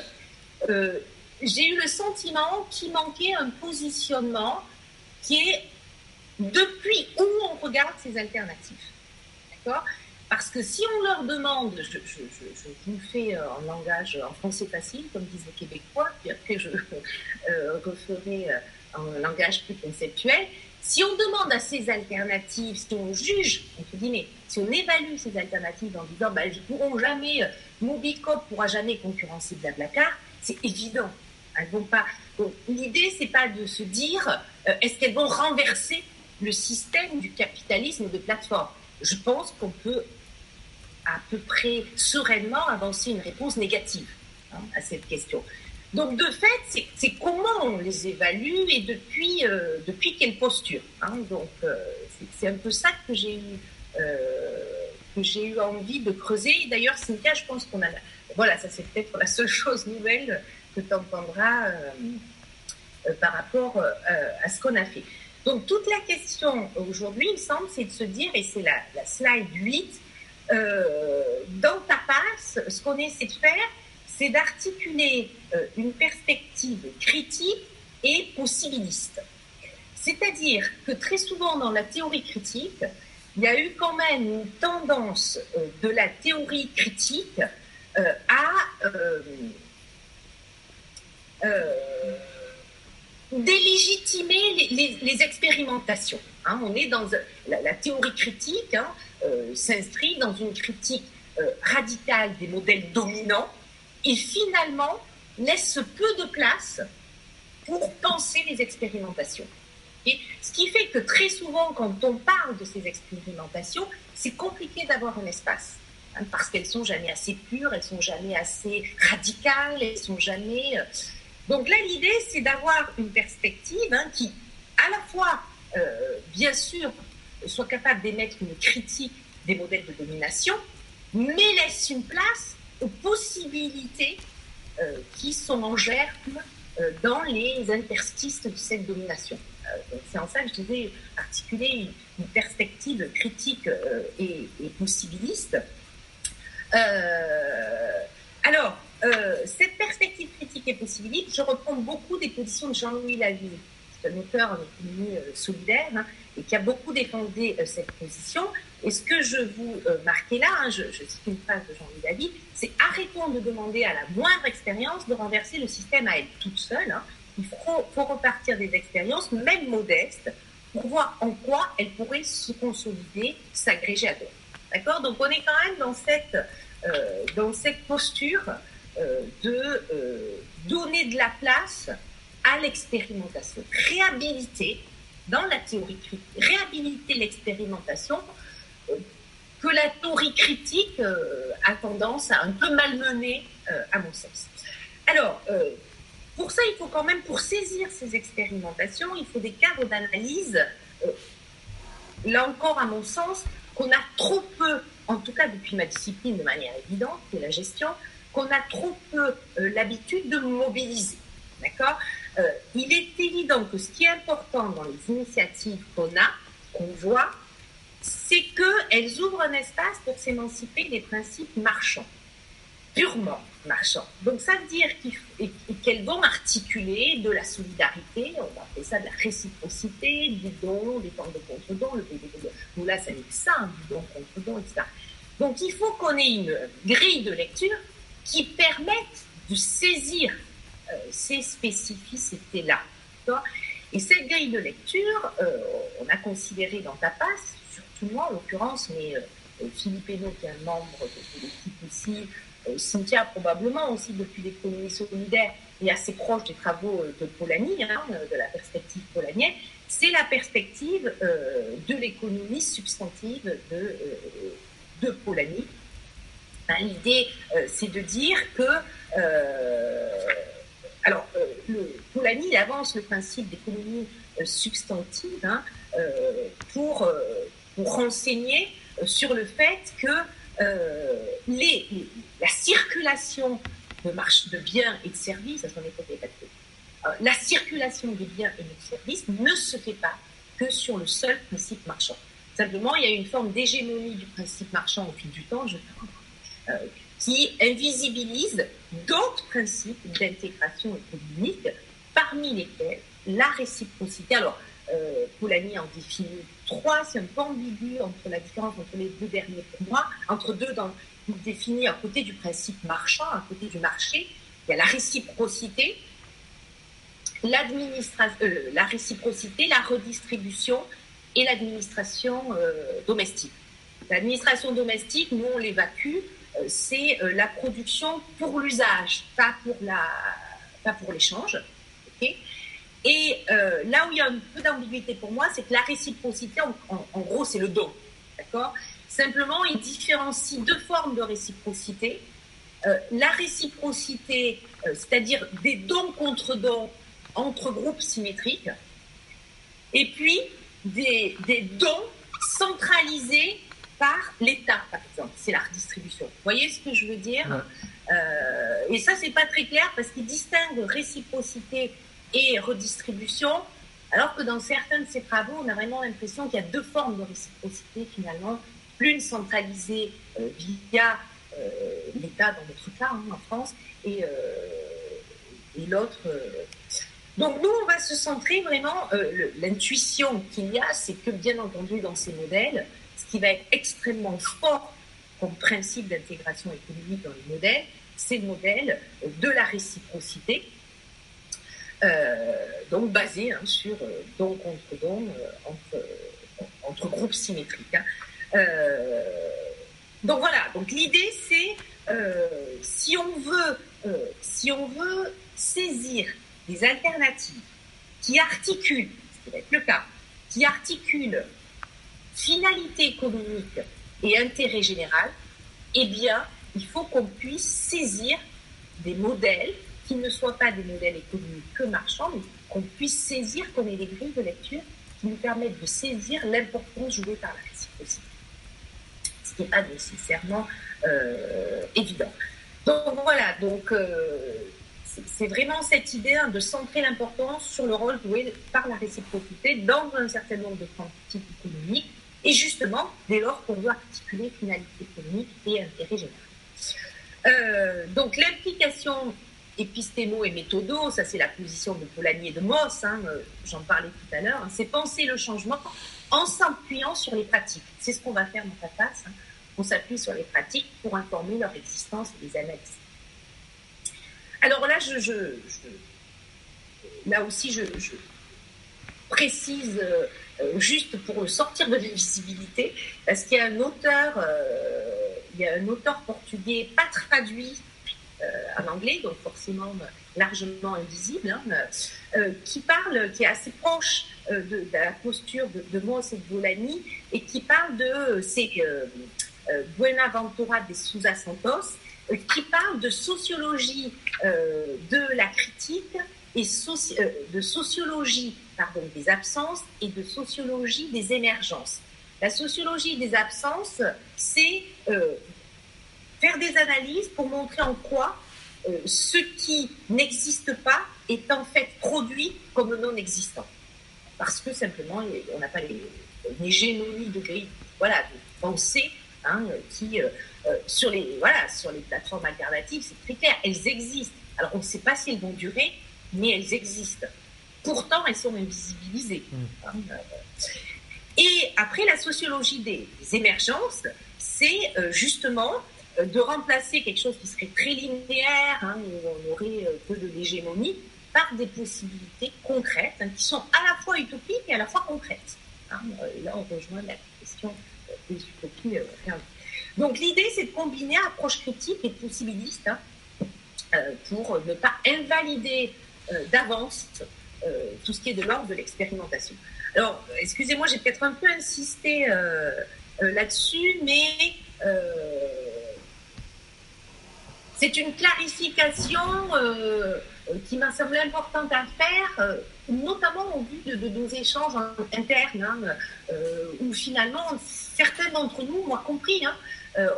euh, j'ai eu le sentiment qu'il manquait un positionnement qui est depuis où on regarde ces alternatives. D'accord? Parce que si on leur demande, je, je, je, vous fais en langage, en français facile, comme disent les Québécois, puis après je euh, referai en langage plus conceptuel, si on demande à ces alternatives, si on juge, entre guillemets, si on évalue ces alternatives en disant ben, ne pourront jamais, euh, Mobicop pourra jamais concurrencer Blablacar, c'est évident. Elles vont pas. l'idée, c'est pas de se dire euh, est-ce qu'elles vont renverser le système du capitalisme de plateforme? Je pense qu'on peut à peu près sereinement avancer une réponse négative hein, à cette question. Donc, de fait, c'est comment on les évalue et depuis, euh, depuis quelle posture. Hein. Donc, euh, c'est un peu ça que j'ai eu, euh, eu envie de creuser. D'ailleurs, Cynthia, je pense qu'on a. Voilà, ça c'est peut-être la seule chose nouvelle que tu entendras par rapport à ce qu'on a fait. Donc, toute la question aujourd'hui, il me semble, c'est de se dire, et c'est la, slide 8, dans ta passe, ce qu'on essaie de faire, c'est d'articuler euh, une perspective critique et possibiliste. C'est-à-dire que très souvent dans la théorie critique, il y a eu quand même une tendance euh, de la théorie critique euh, à délégitimer les, expérimentations. Hein. on est dans la, théorie critique, hein, s'inscrit dans une critique radicale des modèles dominants et finalement laisse peu de place pour penser les expérimentations. Et ce qui fait que très souvent, quand on parle de ces expérimentations, c'est compliqué d'avoir un espace. Hein, parce qu'elles sont jamais assez pures, elles sont jamais assez radicales, elles sont jamais. Euh, Donc là, l'idée, c'est d'avoir une perspective hein, qui, à la fois, euh, bien sûr, soit capable d'émettre une critique des modèles de domination, mais laisse une place aux possibilités euh, qui sont en germe euh, dans les interstices de cette domination. C'est en ça que je disais articuler une, perspective critique et, possibiliste. alors, cette perspective critique et possibiliste, je reprends beaucoup des positions de Jean-Louis Laville, un auteur, un économie solidaire, hein, et qui a beaucoup défendu cette position. Et ce que je vous euh, marquais là, hein, je, cite une phrase de Jean-Louis David, c'est arrêtons de demander à la moindre expérience de renverser le système à elle toute seule. Hein. Il faut, repartir des expériences, même modestes, pour voir en quoi elles pourraient se consolider, s'agréger à d'autres. D'accord? Donc on est quand même dans cette, euh, dans cette posture euh, de donner de la place à l'expérimentation. Réhabiliter, dans la théorie critique, réhabiliter l'expérimentation euh, que la théorie critique euh, a tendance à un peu malmener, euh, à mon sens. Alors, pour ça, il faut quand même, pour saisir ces expérimentations, il faut des cadres d'analyse, là encore, à mon sens, qu'on a trop peu, en tout cas depuis ma discipline de manière évidente, qui est la gestion, qu'on a trop peu l'habitude de mobiliser. D'accord euh, il est évident que ce qui est important dans les initiatives qu'on a, qu'on voit, c'est qu'elles ouvrent un espace pour s'émanciper des principes marchands, purement marchands. Donc ça veut dire qu'elles vont articuler de la solidarité, on va appeler ça de la réciprocité, du don, des formes de contre-don, le Nous là, ça n'est que ça, hein, du don, contre-don, etc. Donc il faut qu'on ait une grille de lecture qui permette de saisir euh, ces spécificités-là. Et cette grille de lecture, euh, on a considéré dans ta passe, surtout moi en l'occurrence, mais euh, Philippe Hénaud, qui est un membre de, l'équipe aussi, Cynthia probablement aussi depuis l'économie solidaire et assez proche des travaux de Polanyi, hein, de la perspective polanienne, c'est la perspective de l'économie substantive de, de Polanyi. L'idée, c'est de dire que alors, euh, le, Polanyi avance le principe d'économie euh, substantive hein, euh, pour, renseigner sur le fait que la circulation de, marche, de biens et de services, à son époque, la circulation des biens et de services ne se fait pas que sur le seul principe marchand. Simplement, il y a une forme d'hégémonie du principe marchand au fil du temps, je qui invisibilise d'autres principes d'intégration économique, parmi lesquels la réciprocité. Alors, euh, Polanyi en définit trois, c'est un peu ambigu entre la différence entre les deux derniers pour moi. Entre deux, dans, il définit à côté du principe marchand, à côté du marché, il y a la réciprocité, euh, la réciprocité, la redistribution et l'administration euh, domestique. L'administration domestique, nous, on l'évacue euh, c'est euh, la production pour l'usage, pas pour la, pas pour l'échange. et euh, là où il y a un peu d'ambiguïté pour moi, c'est que la réciprocité, en, gros, c'est le don. D'accord? Simplement, il différencie deux formes de réciprocité. la réciprocité, c'est-à-dire des dons contre dons entre groupes symétriques, et puis des dons centralisés par l'État, par exemple. C'est la redistribution. Vous voyez ce que je veux dire euh, Et ça, c'est pas très clair parce qu'il distingue réciprocité et redistribution, alors que dans certains de ces travaux, on a vraiment l'impression qu'il y a deux formes de réciprocité finalement. L'une centralisée euh, via euh, l'État dans notre cas hein, en France, et, et l'autre. Donc nous, on va se centrer vraiment, l'intuition qu'il y a, c'est que bien entendu dans ces modèles, qui va être extrêmement fort comme principe d'intégration économique dans les modèles, c'est le modèle de la réciprocité, euh, donc basé hein, sur euh, don contre don euh, entre, groupes symétriques. Hein. donc voilà, l'idée c'est si on veut si on veut saisir des alternatives qui articulent, ce qui va être le cas, qui articulent finalité économique et intérêt général, eh bien, il faut qu'on puisse saisir des modèles qui ne soient pas des modèles économiques que marchands, mais qu'on puisse saisir, qu'on ait des grilles de lecture qui nous permettent de saisir l'importance jouée par la réciprocité. Ce qui n'est pas nécessairement euh, évident. Donc voilà, donc euh, c'est vraiment cette idée hein, de centrer l'importance sur le rôle joué par la réciprocité dans un certain nombre de pratiques économiques et justement, dès lors qu'on veut articuler finalité économique et intérêt général. Euh, donc l'implication épistémo et méthodo, ça c'est la position de Polanyi et de Moss, hein, euh, j'en parlais tout à l'heure, hein, c'est penser le changement en s'appuyant sur les pratiques. C'est ce qu'on va faire dans ta face. Hein. On s'appuie sur les pratiques pour informer leur existence et les analyses. Alors là, je, là aussi, je, précise euh, juste pour sortir de l'invisibilité, parce qu'il y a un auteur, euh, il y a un auteur portugais pas traduit, en anglais, donc forcément largement invisible, hein, qui parle, qui est assez proche de, la posture de, de et de et qui parle de ces Buenaventura de Sousa Santos, qui parle de sociologie de la critique et de sociologie pardon, des absences et de sociologie des émergences. La sociologie des absences, c'est euh, faire des analyses pour montrer en quoi euh, ce qui n'existe pas est en fait produit comme non existant. Parce que simplement, on n'a pas les, une hégémonie de voilà, de pensée hein, qui, euh, sur, les, voilà, sur les plateformes alternatives, c'est très clair, elles existent. Alors on ne sait pas si elles vont durer, mais elles existent. Pourtant, elles sont invisibilisées. Mm. Hein, et après, la sociologie des, émergences, c'est euh, justement euh, de remplacer quelque chose qui serait très linéaire, hein, où on aurait euh, peu de l'hégémonie, par des possibilités concrètes, hein, qui sont à la fois utopiques et à la fois concrètes. Hein, là, on rejoint la question des utopies. Donc l'idée, c'est de combiner approche critique et possibiliste pour ne pas invalider d'avance tout ce qui est de l'ordre de l'expérimentation. Alors, excusez-moi, j'ai peut-être un peu insisté euh, euh, là-dessus, mais euh, c'est une clarification qui m'a semblé importante à faire, notamment au vu de, nos échanges internes, hein, où finalement, certains d'entre nous, moi compris, hein,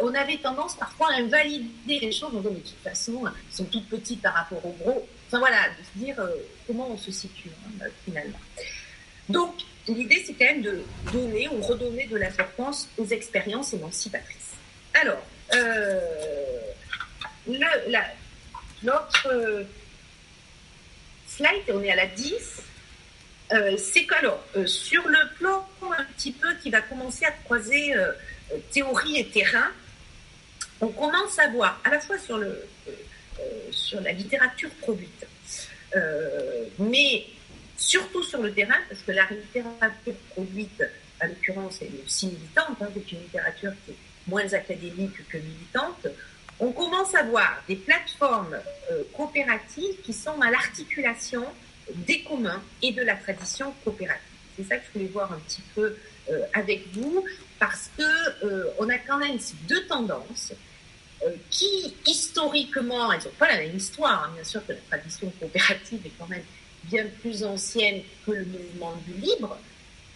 on avait tendance parfois à invalider les choses, en disant, mais de toute façon, elles sont toutes petites par rapport aux gros. Enfin voilà, de se dire comment on se situe hein, finalement. Donc, l'idée, c'est quand même de donner ou redonner de l'importance aux expériences émancipatrices. Alors, euh, l'autre euh, slide, on est à la 10, euh, c'est qu'alors, sur le plan un petit peu qui va commencer à croiser théorie et terrain, on commence à voir à la fois sur, le, sur la littérature produite, mais surtout sur le terrain, parce que la littérature produite, à l'occurrence, est aussi militante, hein, c'est une littérature qui est moins académique que militante, on commence à voir des plateformes euh, coopératives qui sont à l'articulation des communs et de la tradition coopérative. C'est ça que je voulais voir un petit peu euh, avec vous, parce que euh, on a quand même deux tendances qui, historiquement, elles n'ont pas la même histoire. Hein. Bien sûr que la tradition coopérative est quand même bien plus ancienne que le mouvement du libre,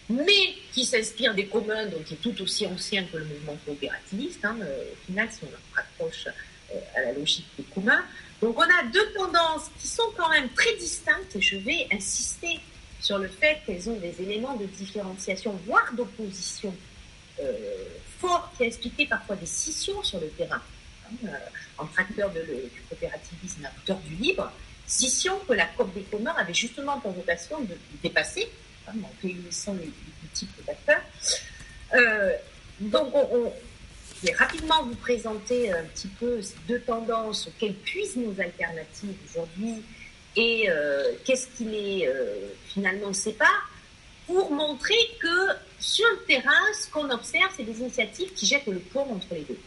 mais qui s'inspire des communs, donc qui est tout aussi ancien que le mouvement coopérativiste. Hein, euh, au final, si on rapproche euh, à la logique des communs. Donc on a deux tendances qui sont quand même très distinctes, et je vais insister sur le fait qu'elles ont des éléments de différenciation, voire d'opposition euh, qui a expliqué parfois des scissions sur le terrain, entre acteurs de, du coopérativisme et acteurs du libre scission que la COP des communs avait justement pour vocation de dépasser, hein, en réunissant les, les types d'acteurs. Euh, donc, je vais rapidement vous présenter un petit peu ces deux tendances auxquelles puissent nos alternatives aujourd'hui et euh, qu'est-ce qui les euh, finalement sépare pour montrer que sur le terrain, ce qu'on observe, c'est des initiatives qui jettent le pont entre les deux.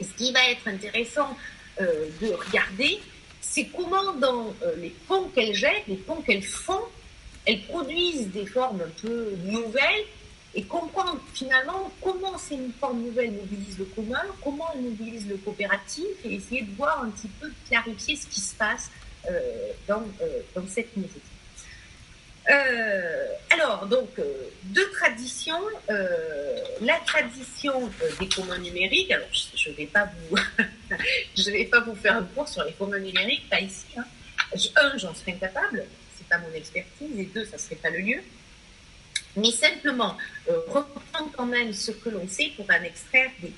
Ce qui va être intéressant de regarder, c'est comment dans euh, les ponts qu'elles jettent, les ponts qu'elles font, elles produisent des formes un peu nouvelles et comprendre finalement comment ces formes nouvelles mobilisent le commun, comment elles mobilisent le coopératif et essayer de voir un petit peu, clarifier ce qui se passe euh, dans, euh, dans cette initiative. Euh, alors, donc, euh, deux traditions. Euh, la tradition des communs numériques. Alors, je ne vais pas vous, je vais pas vous faire un cours sur les communs numériques, pas ici. Hein. Un, j'en serais incapable, c'est pas mon expertise, et deux, ça serait pas le lieu. Mais simplement reprendre quand même ce que l'on sait pour en extraire des,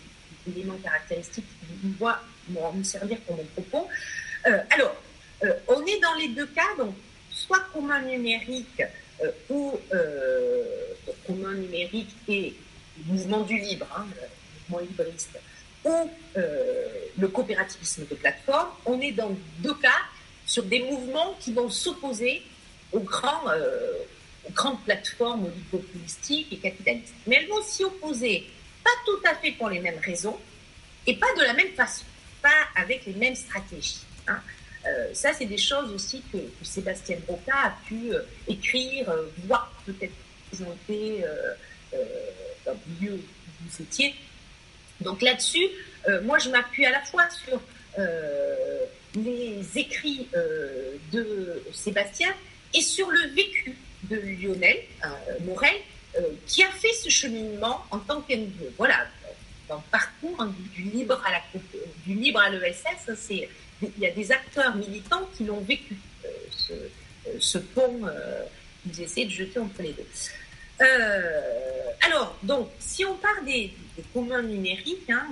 éléments caractéristiques qui vont me servir pour mon propos. alors, on est dans les deux cas, soit commun numérique euh, ou euh, commun numérique et mouvement du libre, hein, mouvement libriste, ou euh, le coopérativisme de plateforme, on est dans deux cas sur des mouvements qui vont s'opposer aux grandes plateformes oligopolistiques et capitalistes. Mais elles vont s'y opposer, pas tout à fait pour les mêmes raisons, et pas de la même façon. pas avec les mêmes stratégies. Hein. Ça, c'est des choses aussi que, Sébastien Broca a pu écrire, voire peut-être présenter dans le milieu où vous étiez. Donc là-dessus, moi, je m'appuie à la fois sur les écrits de Sébastien et sur le vécu de Lionel Morel, qui a fait ce cheminement en tant qu'MBE. Voilà, dans le parcours hein, du, libre à du libre à l'ESS, c'est il y a des acteurs militants qui l'ont vécu, euh, ce, euh, ce, pont euh, qu'ils essaient de jeter entre les deux. alors, donc, si on parle des, communs numériques hein,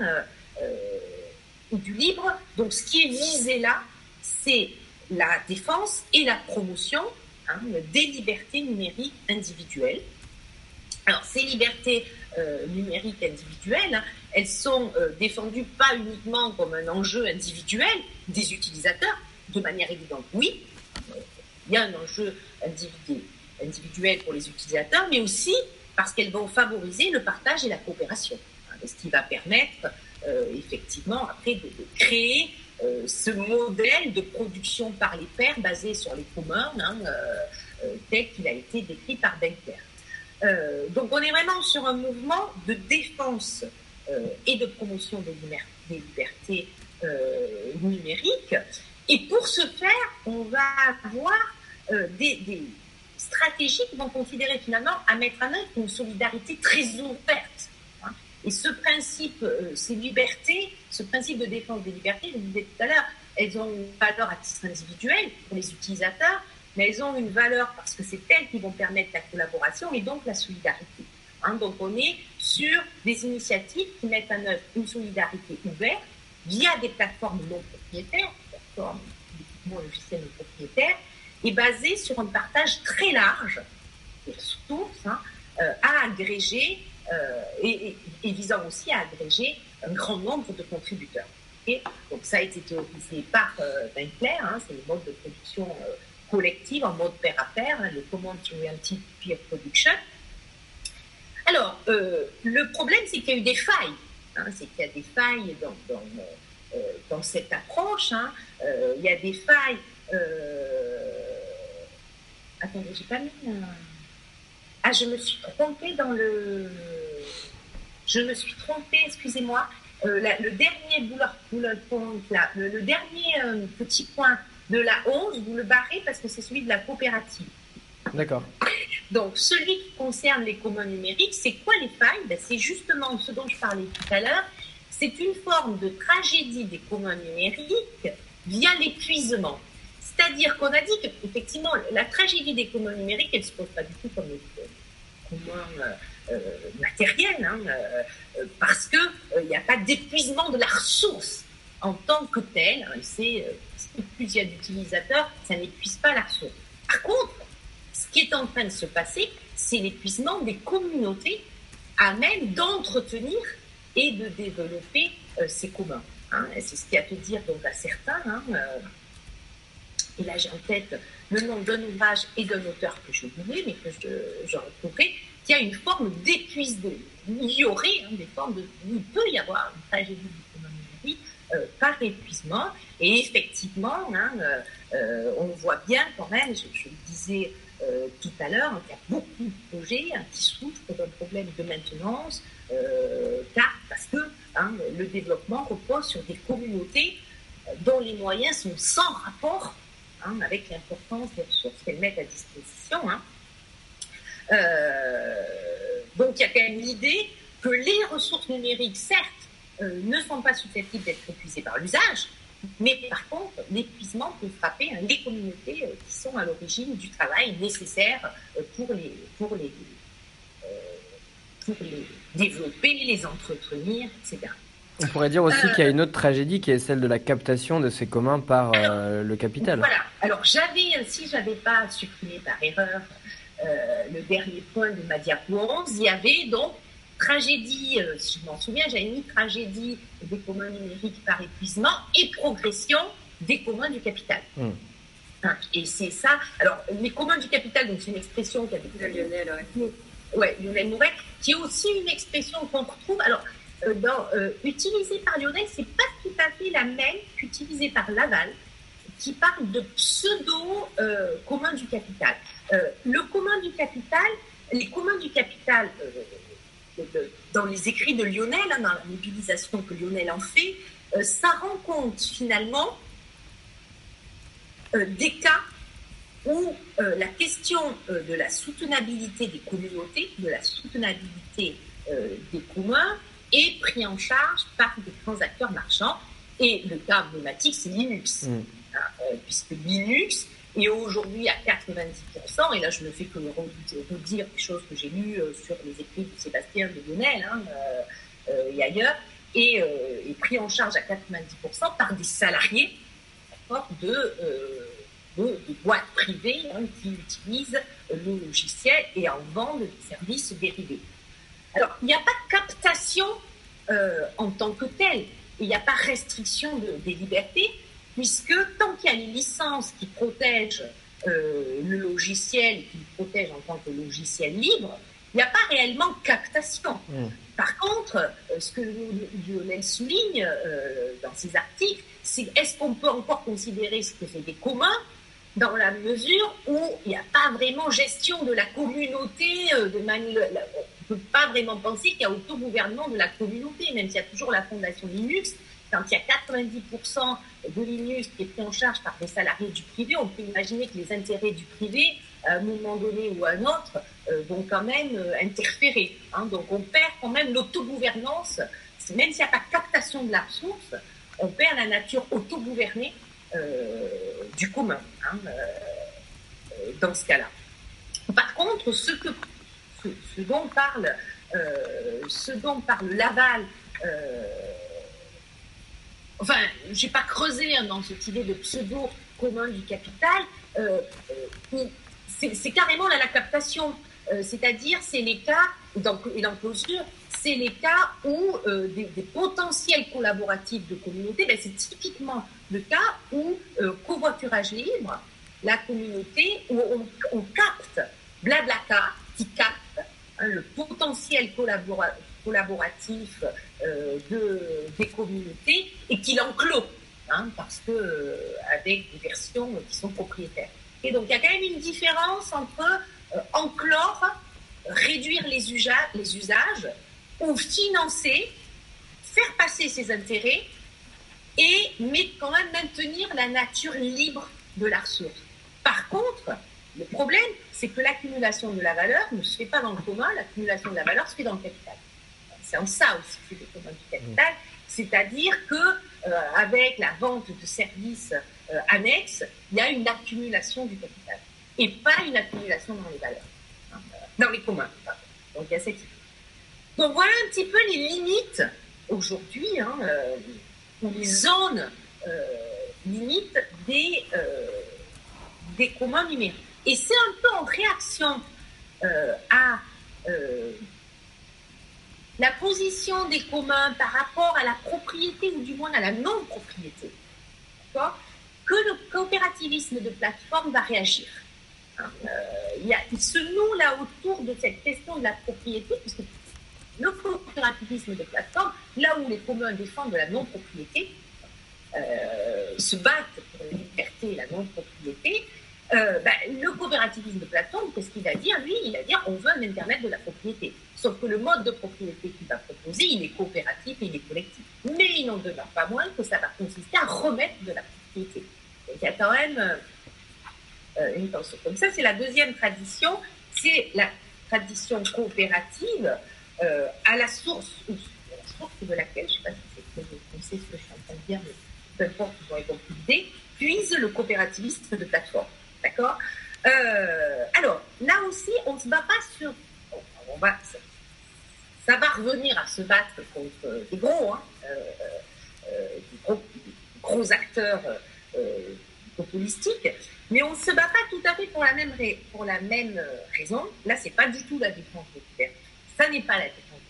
ou du libre, donc ce qui est visé là, c'est la défense et la promotion hein, des libertés numériques individuelles. Alors, ces libertés numériques individuelles, elles sont euh, défendues pas uniquement comme un enjeu individuel des utilisateurs, de manière évidente, oui, il y a un enjeu individuel pour les utilisateurs, mais aussi parce qu'elles vont favoriser le partage et la coopération, hein, ce qui va permettre euh, effectivement après de, créer euh, ce modèle de production par les pairs basé sur les communs, hein, tel qu'il a été décrit par Benkler. donc on est vraiment sur un mouvement de défense et de promotion des, libertés euh, numériques. Et pour ce faire, on va avoir euh, des, stratégies qui vont considérer finalement à mettre en œuvre une solidarité très ouverte. Hein. Et ce principe, ces libertés, ce principe de défense des libertés, je le disais tout à l'heure, elles ont une valeur à titre individuel pour les utilisateurs, mais elles ont une valeur parce que c'est elles qui vont permettre la collaboration et donc la solidarité. Hein, donc on est sur des initiatives qui mettent en œuvre une solidarité ouverte via des plateformes non propriétaires, plateformes d'équipement logiciel non propriétaires, et basées sur un partage très large des ressources hein, euh, à agréger euh, et, visant aussi à agréger un grand nombre de contributeurs. Et donc ça a été théorisé par euh, hein, c'est le mode de production euh, collective en mode pair à pair, le Common Reality Peer Production, alors, euh, le problème, c'est qu'il y a eu des failles. Hein, c'est qu'il y a des failles dans, euh, cette approche. Hein. Euh, il y a des failles. Attendez, j'ai pas mis. Ah, je me suis trompée dans le. Je me suis trompée, excusez-moi. le dernier point, le, dernier petit point de la 11, vous le barrez parce que c'est celui de la coopérative. D'accord. Donc, celui qui concerne les communs numériques, c'est quoi les failles? Ben, C'est justement ce dont je parlais tout à l'heure. C'est une forme de tragédie des communs numériques via l'épuisement. C'est-à-dire qu'on a dit qu'effectivement, la tragédie des communs numériques, elle ne se pose pas du tout comme les communs euh, euh, matériels, hein, euh, parce qu'il n'y a pas d'épuisement de la ressource en tant que telle. Hein, c'est plus il y a d'utilisateurs, ça n'épuise pas la ressource. Par contre, qui est en train de se passer, c'est l'épuisement des communautés à même d'entretenir et de développer euh, ces communs. Hein. C'est ce qui a à dire donc à certains. Hein, euh, et là, j'ai en tête le nom d'un ouvrage et d'un auteur que je voulais, mais que je, je retrouverai, qui a une forme d'épuisement. Il y aurait hein, des formes de. Il peut y avoir une tragédie du commun euh, par épuisement. Et effectivement, on voit bien quand même, je, je le disais euh, tout à l'heure, il y a beaucoup de projets hein, qui souffrent d'un problème de maintenance, euh, car, parce que hein, le développement repose sur des communautés euh, dont les moyens sont sans rapport hein, avec l'importance des ressources qu'elles mettent à disposition. donc il y a quand même l'idée que les ressources numériques, certes, ne sont pas susceptibles d'être épuisées par l'usage, mais par contre, l'épuisement peut frapper les communautés euh, qui sont à l'origine du travail nécessaire euh, pour les, pour les, euh, pour les développer, les entretenir, etc. On pourrait dire aussi qu'il y a une autre tragédie qui est celle de la captation de ces communs par le capital. Voilà. Alors j'avais, si j'avais pas supprimé par erreur le dernier point de ma diapo 11, il y avait donc tragédie, euh, si je m'en souviens, j'avais mis tragédie des communs numériques par épuisement et progression des communs du capital. Hmm. Hein, et c'est ça. Alors, les communs du capital, donc c'est une expression qui a de Lionel, ouais. ouais, Lionel Mouret, qui est aussi une expression qu'on retrouve. Alors, dans, utilisée par Lionel, c'est pas tout à fait la même qu'utilisée par Laval, qui parle de pseudo commun du capital. le commun du capital, les communs du capital dans les écrits de Lionel, hein, dans la mobilisation que Lionel en fait, ça rend compte finalement des cas où euh, la question euh, de la soutenabilité des communautés, de la soutenabilité euh, des communs, est pris en charge par des grands acteurs marchands. Et le cas emblématique, c'est Linux. Mm. Hein, puisque Linux est aujourd'hui à 90%, et là je ne fais que redire des choses que j'ai lues sur les écrits de Sébastien de Lionel hein, et ailleurs, et est pris en charge à 90% par des salariés de boîtes privées hein, qui utilisent le logiciel et en vendent des services dérivés. Alors, il n'y a pas de captation euh, en tant que telle, il n'y a pas restriction des libertés, puisque tant qu'il y a les licences qui protègent euh, le logiciel, qui le protègent en tant que logiciel libre, il n'y a pas réellement captation. Mmh. Par contre, euh, ce que Lionel souligne dans ses articles, c'est est-ce qu'on peut encore considérer ce que c'est des communs dans la mesure où il n'y a pas vraiment gestion de la communauté, euh, de on ne peut pas vraiment penser qu'il y a autogouvernement de la communauté, même s'il y a toujours la fondation Linux. Quand il y a 90% de Linux qui est pris en charge par des salariés du privé, on peut imaginer que les intérêts du privé, à un moment donné ou à un autre, euh, vont quand même euh, interférer. Hein. Donc on perd quand même l'autogouvernance, même s'il n'y a pas de captation de la ressource, on perd la nature autogouvernée euh, du commun hein, dans ce cas-là. Par contre, ce, dont parle, ce dont parle Laval, enfin, je n'ai pas creusé hein, dans cette idée de pseudo commun du capital, c'est carrément la captation. C'est-à-dire, c'est les cas, et l'enclosure, c'est les cas où des, potentiels collaboratifs de communauté, ben, c'est typiquement le cas où euh, covoiturage libre, la communauté, où on, capte Blablacar, qui capte hein, le potentiel collaboratif euh, de, des communautés et qui l'enclôt, hein, parce que euh, avec des versions qui sont propriétaires. Et donc il y a quand même une différence entre enclore, réduire les, usages, les usages, ou financer, faire passer ses intérêts et mais quand même maintenir la nature libre de la ressource. Par contre, le problème, c'est que l'accumulation de la valeur ne se fait pas dans le commun, l'accumulation de la valeur se fait dans le capital. En ça aussi que c'est le commun du capital, c'est-à-dire que euh, avec la vente de services euh, annexes, il y a une accumulation du capital et pas une accumulation dans les valeurs, hein, euh, dans les communs. Donc il y a cette Donc voilà un petit peu les limites aujourd'hui. Hein, les zones limites des, des communs numériques. Et c'est un peu en réaction à la position des communs par rapport à la propriété ou du moins à la non-propriété que le coopérativisme de plateforme va réagir. Hein, a, il, se noue là autour de cette question de la propriété, puisque le coopérativisme de plateforme, là où les communs défendent la non-propriété, euh, se battent pour la liberté et la non-propriété, euh, ben, le coopérativisme de plateforme, qu'est-ce qu'il va dire Lui, il va dire on veut un Internet de la propriété. Sauf que le mode de propriété qu'il va proposer, il est coopératif et il est collectif. Mais il n'en demeure pas moins que ça va consister à remettre de la propriété. Donc il y a quand même euh, une tension comme ça. C'est la deuxième tradition, c'est la tradition coopérative euh, à la source, la source de laquelle, je ne sais pas si c'est ce que je suis en train de dire, mais peu importe, vous aurez compris l'idée, puise le coopérativisme de plateforme. D'accord euh, Alors, là aussi, on ne se bat pas sur. On va, ça, va revenir à se battre contre des gros, hein, euh, des gros, acteurs populistiques, mais on ne se bat pas tout à fait pour la même, pour la même raison. Là, c'est pas du tout la défense de liberté ça n'est pas la défense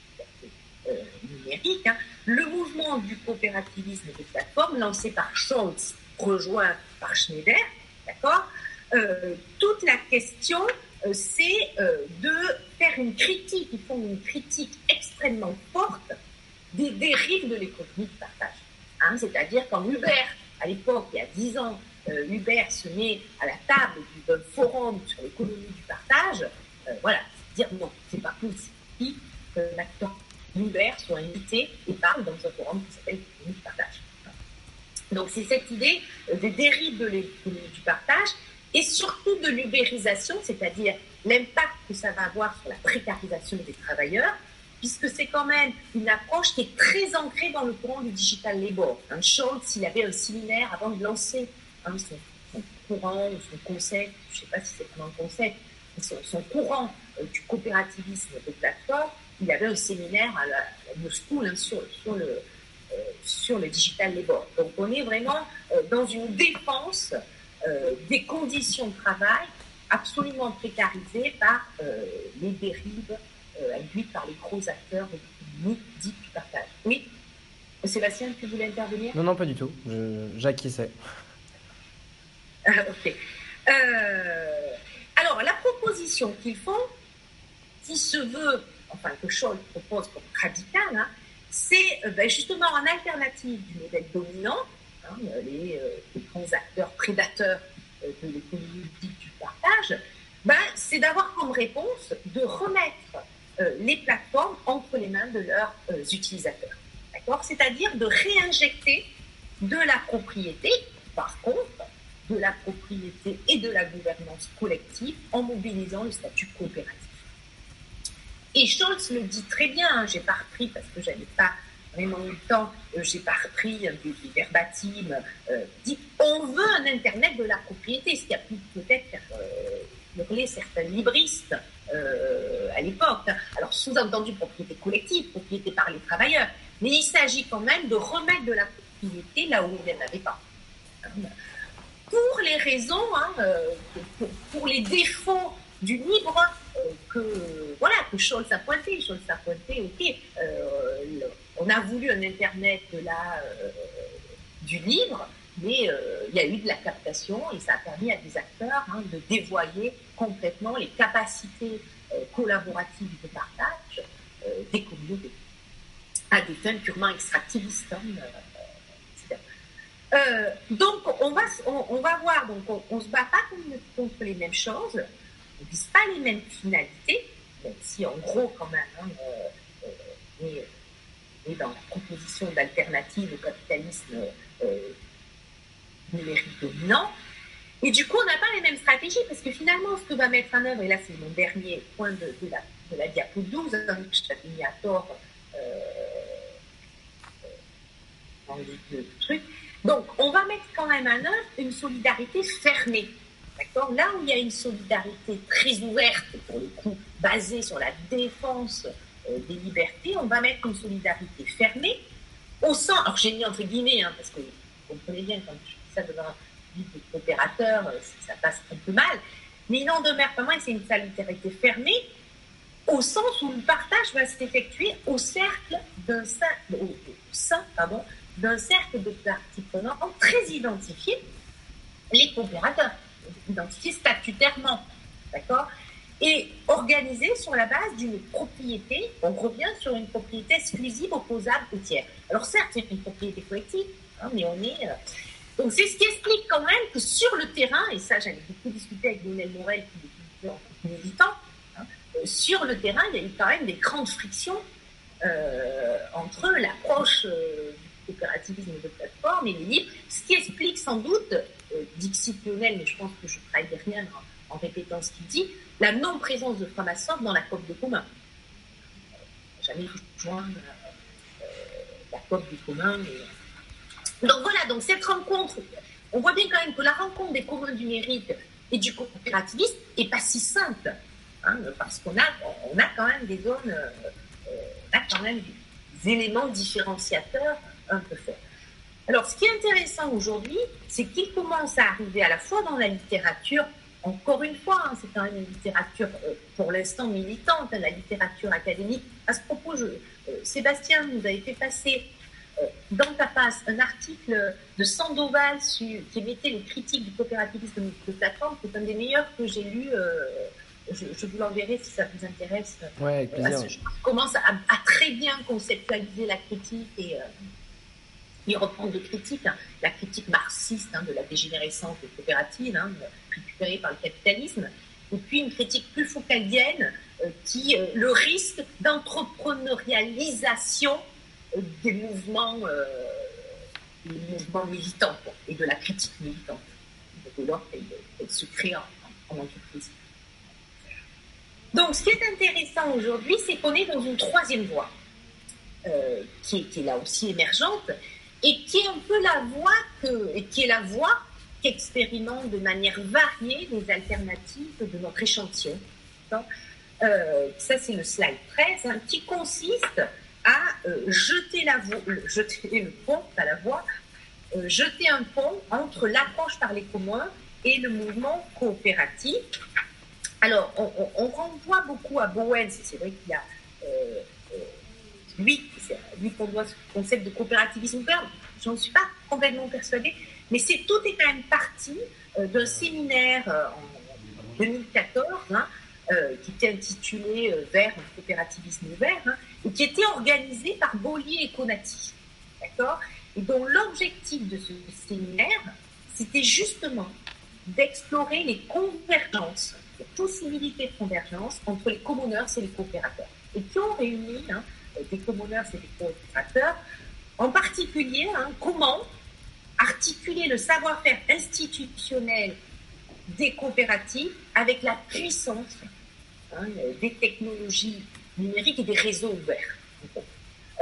de euh, numérique. Hein. Le mouvement du coopérativisme de plateforme, lancé par Scholz, rejoint par Schneider, d'accord euh, Toute la question, euh, c'est de faire une critique, ils font une critique extrêmement forte des dérives de l'économie de partage. Hein, C'est-à-dire quand Uber, à l'époque, il y a 10 ans, euh, Uber se met à c'est-à-dire l'impact que ça va avoir sur la précarisation des travailleurs, puisque c'est quand même une approche qui est très ancrée dans le courant du digital labor. Un Scholz, il avait un séminaire avant de lancer hein, son, courant ou son concept, je ne sais pas si c'est vraiment un concept, son, courant euh, du coopérativisme de plateforme, il avait un séminaire à Moscou hein, sur, sur, le, euh, sur le digital labor. Donc on est vraiment euh, dans une défense des conditions de travail absolument précarisées par les dérives euh, induite par les gros acteurs nous dits du partage. Oui Sébastien, tu voulais intervenir? Non, non, pas du tout. J'acquiesçais. Ah, ok. Euh, alors, la proposition qu'ils font, qui se veut, enfin que Scholl propose comme radicale, hein, c'est euh, ben, justement en alternative du modèle dominant, hein, les, grands acteurs prédateurs de l'économie partage, ben, c'est d'avoir comme réponse de remettre euh, les plateformes entre les mains de leurs euh, utilisateurs. D'accord? C'est-à-dire de réinjecter de la propriété, par contre, de la propriété et de la gouvernance collective en mobilisant le statut coopératif. Et Scholz le dit très bien, hein, j'ai pas repris parce que j'avais pas vraiment eu le temps, euh, j'ai pas repris du, verbatim, dit on veut un Internet de la propriété, ce qui a pu peut-être faire hurler certains libristes euh, à l'époque. Alors, sous-entendu propriété collective, propriété par les travailleurs, mais il s'agit quand même de remettre de la propriété là où il n'y en avait pas. Pour les raisons, hein, euh, pour, les défauts du libre euh, que voilà que Scholz a pointé. Scholz a pointé, ok, on a voulu un internet la, du libre, mais il y a eu de la captation et ça a permis à des acteurs hein, de dévoyer complètement les capacités euh, collaboratives de partage euh, des communautés à des fins purement extractivistes. Hein, euh, donc, on va, voir, on ne se bat pas contre, les mêmes choses, on ne vise pas les mêmes finalités, même si en gros, quand même, hein, dans la proposition d'alternative au capitalisme numérique dominant, et du coup, on n'a pas les mêmes stratégies parce que finalement, ce que va mettre en œuvre, et là c'est mon dernier point de, la, de la diapo 12, hein, je t'avais mis à tort euh, euh, dans le, truc. Donc, on va mettre quand même en œuvre une solidarité fermée. D'accord? Là où il y a une solidarité très ouverte, pour le coup, basée sur la défense euh, des libertés, on va mettre une solidarité fermée au sens, alors j'ai mis entre guillemets, hein, parce que vous comprenez bien quand je dis ça devant des coopérateurs, euh, ça passe un peu mal. Mais il n'en demeure pas moins que c'est une solidarité fermée, au sens où le partage va s'effectuer au cercle d'un sein d'un cercle de parties prenantes très identifiés, les coopérateurs, identifiés statutairement, d'accord? Et organisés sur la base d'une propriété, on revient sur une propriété exclusive opposable aux tiers. Alors certes, c'est une propriété collective, hein, mais on est... Euh, donc c'est ce qui explique quand même que sur le terrain, et ça j'avais beaucoup discuté avec Lionel Morel, qui est militant, hein, euh, sur le terrain, il y a eu quand même des grandes frictions euh, entre l'approche euh, du coopérativisme de plateforme et les livres, ce qui explique sans doute, dit Lionel, mais je pense que je ne trahis rien en, répétant ce qu'il dit, la non-présence de francs dans la COP de commun. Jamais rejoindre la COP du commun, mais donc voilà, donc cette rencontre, on voit bien quand même que la rencontre des communs du mérite et du coopérativisme n'est pas si simple, hein, parce qu'on a, on a quand même des zones, euh, on a quand même des éléments différenciateurs un peu forts. Alors, ce qui est intéressant aujourd'hui, c'est qu'il commence à arriver à la fois dans la littérature, encore une fois, hein, c'est quand même une littérature euh, pour l'instant militante, hein, la littérature académique. À ce propos, je, euh, Sébastien nous avait fait passer euh, dans ta passe un article de Sandoval qui émettait les critiques du coopérativisme de plateforme, c'est un des meilleurs que j'ai lu euh, je, vous l'enverrai si ça vous intéresse. Ouais, avec plaisir. je commence à, très bien conceptualiser la critique et y reprendre de critiques, hein. la critique marxiste hein, de la dégénérescence des coopératives, hein, récupérée par le capitalisme, et puis une critique plus focalienne euh, qui euh, le risque d'entrepreneurialisation euh, des mouvements, mouvements militants et de la critique militante, de l'ordre et se crée en, entreprise. Donc, ce qui est intéressant aujourd'hui, c'est qu'on est dans une troisième voie, qui, qui, est, là aussi émergente, et qui est un peu la voie que, qui est la voie qu'expérimente de manière variée les alternatives de notre échantillon. Euh, ça, c'est le slide 13, hein, qui consiste à euh, jeter, la jeter le pont, à la voie, euh, jeter un pont entre l'approche par les communs et le mouvement coopératif. Alors, on, renvoie beaucoup à Bowen, c'est vrai qu'il y a lui, lui qu'on doit ce concept de coopérativisme ouvert. Je n'en suis pas complètement persuadée, mais c'est tout est quand même parti euh, d'un séminaire euh, en 2014 hein, euh, qui était intitulé Vers un coopérativisme ouvert hein, et qui était organisé par Bollier et Conati. D'accord? Et dont l'objectif de ce séminaire, c'était justement d'explorer les convergences, les possibilités de convergence entre les commoneurs et les coopérateurs. Et qui ont réuni hein, des commoneurs et des coopérateurs. En particulier, hein, comment articuler le savoir-faire institutionnel des coopératives avec la puissance hein, des technologies numériques et des réseaux ouverts.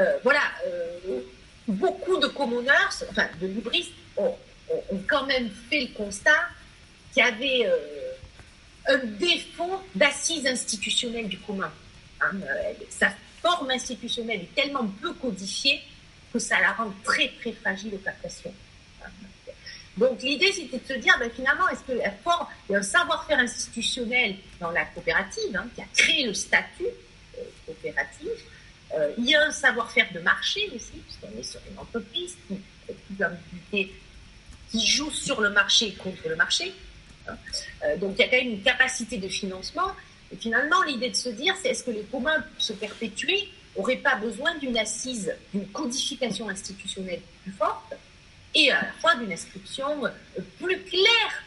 Euh, voilà, euh, beaucoup de commoneurs, enfin de libristes, ont, quand même fait le constat qu'il y avait euh, un défaut d'assise institutionnelle du commun. Hein, forme institutionnelle est tellement peu codifiée que ça la rend très très fragile aux captations. Donc l'idée c'était de se dire ben, finalement est-ce que la forme, il y a un savoir-faire institutionnel dans la coopérative hein, qui a créé le statut euh, coopératif. Euh, il y a un savoir-faire de marché aussi puisqu'on est sur une entreprise qui, qui joue sur le marché contre le marché. Hein. Euh, donc il y a quand même une capacité de financement et finalement, l'idée de se dire, c'est est-ce que les communs, pour se perpétuer, n'auraient pas besoin d'une assise, d'une codification institutionnelle plus forte et à la fois d'une inscription euh, plus claire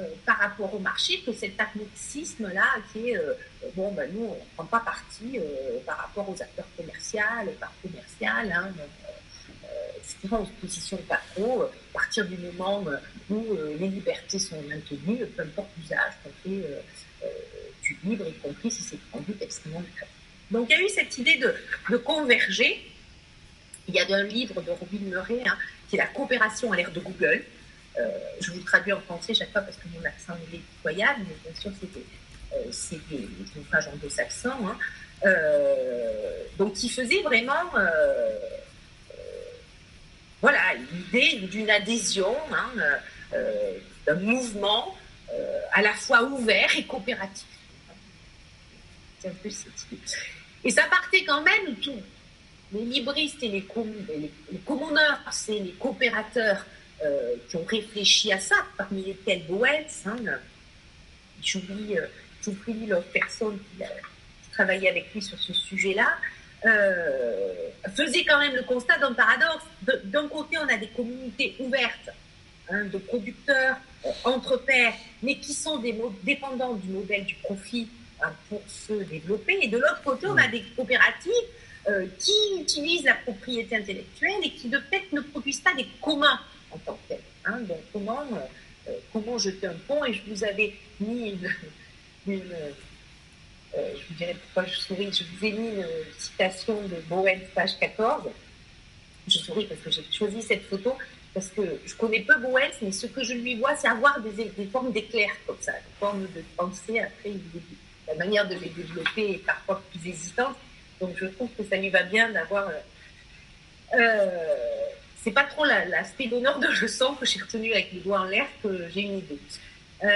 euh, par rapport au marché que cet agnosticisme-là qui est, euh, bon, ben, nous, on ne prend pas parti par rapport aux acteurs commerciaux, par commercial, hein, etc. On ne se positionne pas trop à partir du moment où les libertés sont maintenues, peu importe l'usage qu'on fait du libre, y compris si c'est en but extrêmement. Donc il y a eu cette idée de, converger. Il y a un livre de Robin Murray hein, qui est La coopération à l'ère de Google. Euh, je vous traduis en français chaque fois parce que mon accent est pitoyable, mais bien sûr c'est euh, des ouvrages anglo-saxons. Hein. Euh, donc qui faisait vraiment voilà, l'idée d'une adhésion, hein, d'un mouvement à la fois ouvert et coopératif Et ça partait quand même tout. Les libristes et les, commoneurs, c'est les coopérateurs euh, qui ont réfléchi à ça, parmi lesquels Boels, hein, j'oublie, euh, l'autre personne qui, travaillait avec lui sur ce sujet-là, euh, faisait quand même le constat d'un paradoxe. D'un côté, on a des communautés ouvertes hein, de producteurs euh, entre pairs, mais qui sont dépendants du modèle du profit pour se développer. Et de l'autre côté, on a des coopératives euh, qui utilisent la propriété intellectuelle et qui de fait ne produisent pas des communs en tant que tels. Hein. Donc comment, euh, comment jeter un pont? Et je vous avais mis une, euh, je vous dirais pourquoi je souris, je vous ai mis une citation de Bowen, page 14. Je souris parce que j'ai choisi cette photo parce que je connais peu Bowen, mais ce que je lui vois, c'est avoir des, des formes d'éclairs comme ça, des formes de pensée après il début la manière de les développer est parfois plus hésitante. Donc je trouve que ça lui va bien d'avoir. Euh, euh c'est pas trop l'aspect d'honneur de sens que j'ai retenu avec les doigts en l'air que j'ai une idée. Euh,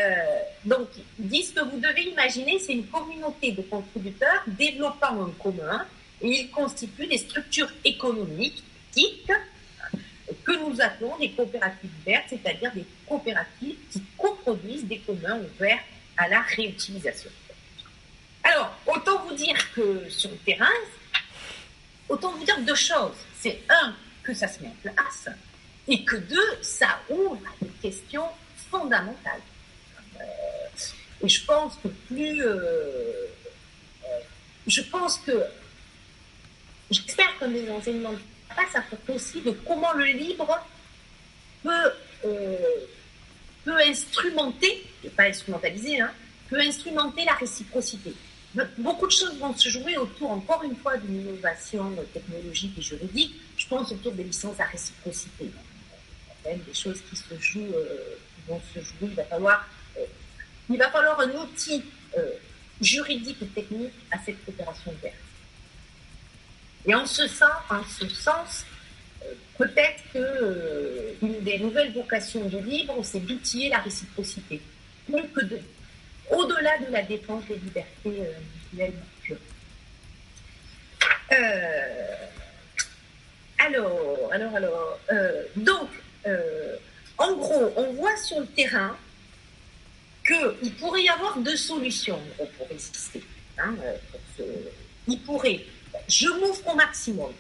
donc, ils disent que vous devez imaginer, c'est une communauté de contributeurs développant un commun et ils constituent des structures économiques que nous appelons des coopératives vertes, c'est-à-dire des coopératives qui coproduisent des communs ouverts à la réutilisation. Alors, autant vous dire que sur le terrain, autant vous dire deux choses. C'est un, que ça se met en place, et que deux, ça ouvre à des questions fondamentales. Euh, et je pense que plus. Euh, euh, je pense que. J'espère que les enseignements passent à propos aussi de comment le libre peut, peut instrumenter, et pas instrumentaliser, hein, peut instrumenter la réciprocité. Beaucoup de choses vont se jouer autour, encore une fois, d'une innovation technologique et juridique. Je pense autour des licences à réciprocité. Il y a même des choses qui se jouent, euh, vont se jouer. Il va falloir, euh, il va falloir un outil euh, juridique et technique à cette coopération verte. Et en ce sens, en ce sens peut-être que une des nouvelles vocations du livre, c'est d'outiller la réciprocité, plus que de au-delà de la défense des libertés individuelles. Euh, alors, alors, alors, euh, donc, euh, en gros, on voit sur le terrain qu'il pourrait y avoir deux solutions pour résister. Hein, il pourrait, je m'ouvre au maximum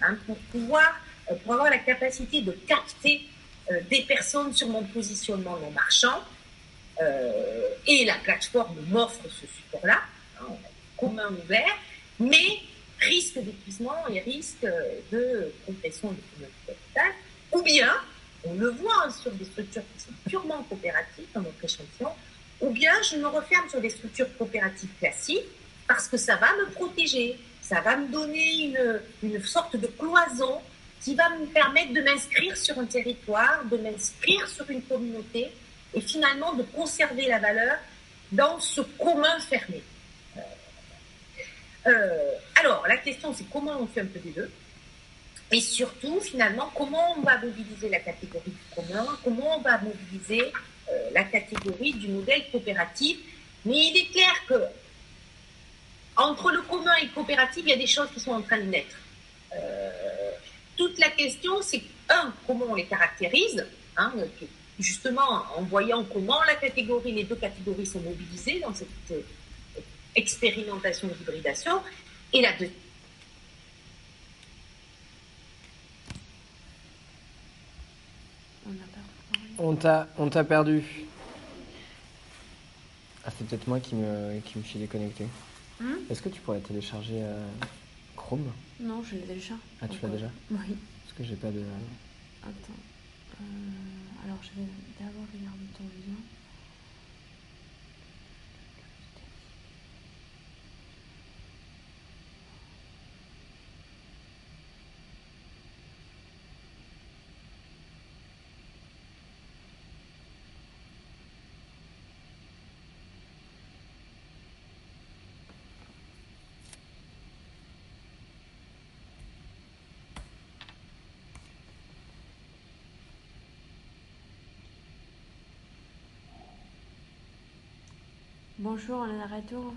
hein, pour pouvoir, pour avoir la capacité de capter des personnes sur mon positionnement non marchand, euh, et la plateforme m'offre ce support-là, hein, commun ouvert, mais risque d'épuisement et risque de compression du capital, ou bien, on le voit hein, sur des structures qui sont purement coopératives, comme notre échantillon, ou bien je me referme sur des structures coopératives classiques parce que ça va me protéger, ça va me donner une, une sorte de cloison qui va me permettre de m'inscrire sur un territoire, de m'inscrire sur une communauté, et finalement de conserver la valeur dans ce commun fermé. Euh, euh, alors, la question, c'est comment on fait un peu des deux et surtout, finalement, comment on va mobiliser la catégorie du commun, comment on va mobiliser euh, la catégorie du modèle coopératif. Mais il est clair que entre le commun et le coopératif, il y a des choses qui sont en train de naître. toute la question, c'est un, comment on les caractérise, hein, justement en voyant comment la catégorie, les deux catégories sont mobilisées dans cette euh, expérimentation d'hybridation. Et la deuxième. On t'a, on t'a perdu. Ah, c'est peut-être moi qui me, qui me suis déconnecté. Hmm Est-ce que tu pourrais télécharger euh, Chrome? Non, je l'ai déjà. Ah, tu l'as déjà? Oui. Parce que j'ai pas de. Attends. Euh... Alors je vais d'abord regarder ton lien. Bonjour, on est de retour.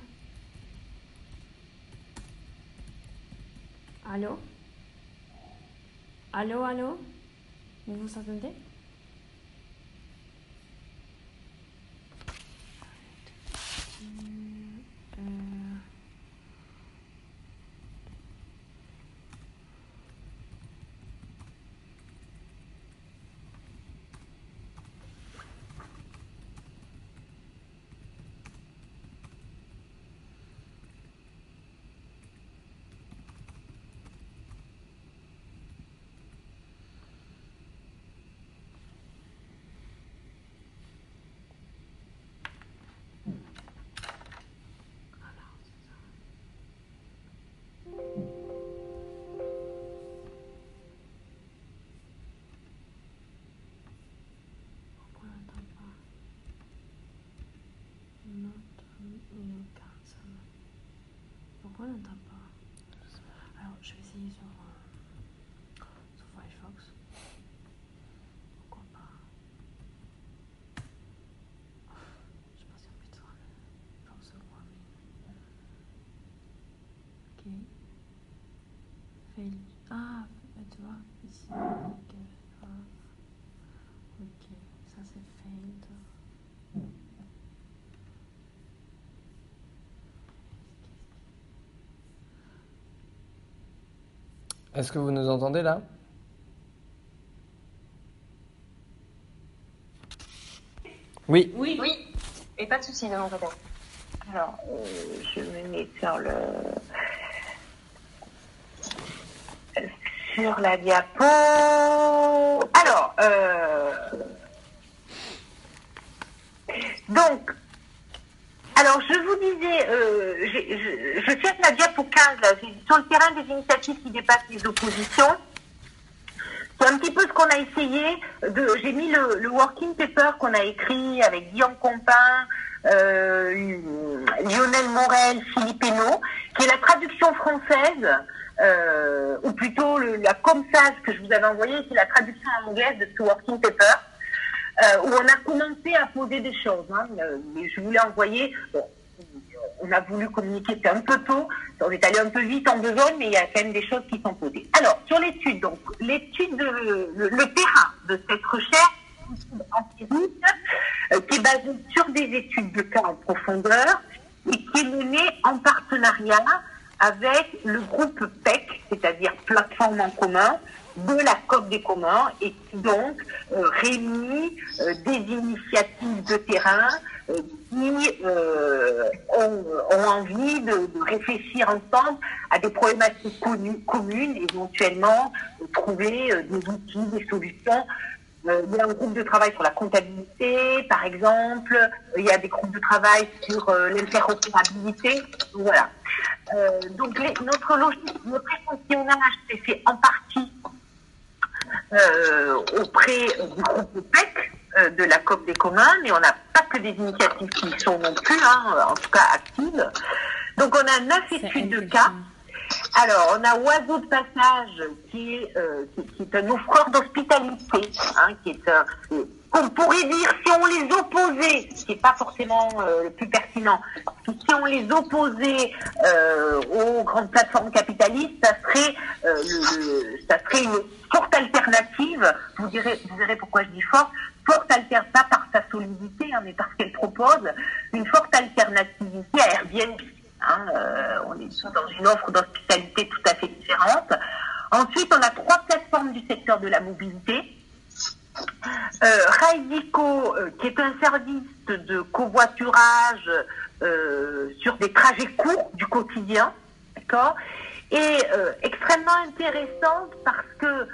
Allô? Allô, allô? Vous vous entendez Pourquoi on n'entend pas? Alors, je vais essayer sur, euh, sur Firefox. Pourquoi pas? Je sais pas si on peut faire ce moi, Ok. Fail. Ah, tu vois, ici. Ok, ok. ça c'est failed. Est-ce que vous nous entendez là? Oui. Oui. Oui. Et pas de souci de mon côté. Alors, euh, je me mets sur le sur la diapo. Alors, euh, donc, alors je vous disais, euh, je, je, cherche la diapo 15 là, sur le terrain des initiatives qui dépassent les oppositions. C'est un petit peu ce qu'on a essayé. J'ai mis le, working paper qu'on a écrit avec Guillaume Compin, euh, Lionel Morel, Philippe Hénaud, qui est la traduction française, euh, ou plutôt le, la ComSAS que je vous avais envoyé, c'est la traduction anglaise de ce working paper, où on a commencé à poser des choses. Hein, mais je voulais envoyer. Bon, on a voulu communiquer, c'est un peu tôt, on est allé un peu vite en besogne, mais il y a quand même des choses qui sont posées. Alors, sur l'étude, donc, l'étude, de, le, le terrain de cette recherche, empirique, euh, qui est basée sur des études de cas en profondeur et qui est menée en partenariat avec le groupe PEC, c'est-à-dire Plateforme en commun, de la COP des communs et qui donc euh, réunit euh, des initiatives de terrain euh, qui ont, envie de, réfléchir ensemble à des problématiques communes, éventuellement trouver des outils, des solutions il y a un groupe de travail sur la comptabilité, par exemple. Il y a des groupes de travail sur l'interopérabilité. Voilà. Euh, donc les, notre notre échantillonnage s'est fait en partie euh, auprès du groupe PEC euh, de la COP des communs, mais on n'a pas que des initiatives qui sont non plus, hein, en tout cas actives. Donc on a neuf études de cas. Alors, on a Oiseau de Passage, qui est, euh, qui, qui est un offreur d'hospitalité, hein, qui est un, on pourrait dire, si on les opposait, ce qui n'est pas forcément euh, le plus pertinent, si on les opposait euh, aux grandes plateformes capitalistes, ça serait, euh, ça serait une forte alternative. Vous direz, vous verrez pourquoi je dis forte. Forte alternative, pas par sa solidité, hein, mais parce qu'elle propose une forte alternativité à Airbnb. Hein, on est dans une offre d'hospitalité tout à fait différente. Ensuite, on a trois plateformes du secteur de la mobilité. Euh, Raidico, euh, qui est un service de covoiturage euh, sur des trajets courts du quotidien, d'accord? Et euh, extrêmement intéressante parce que,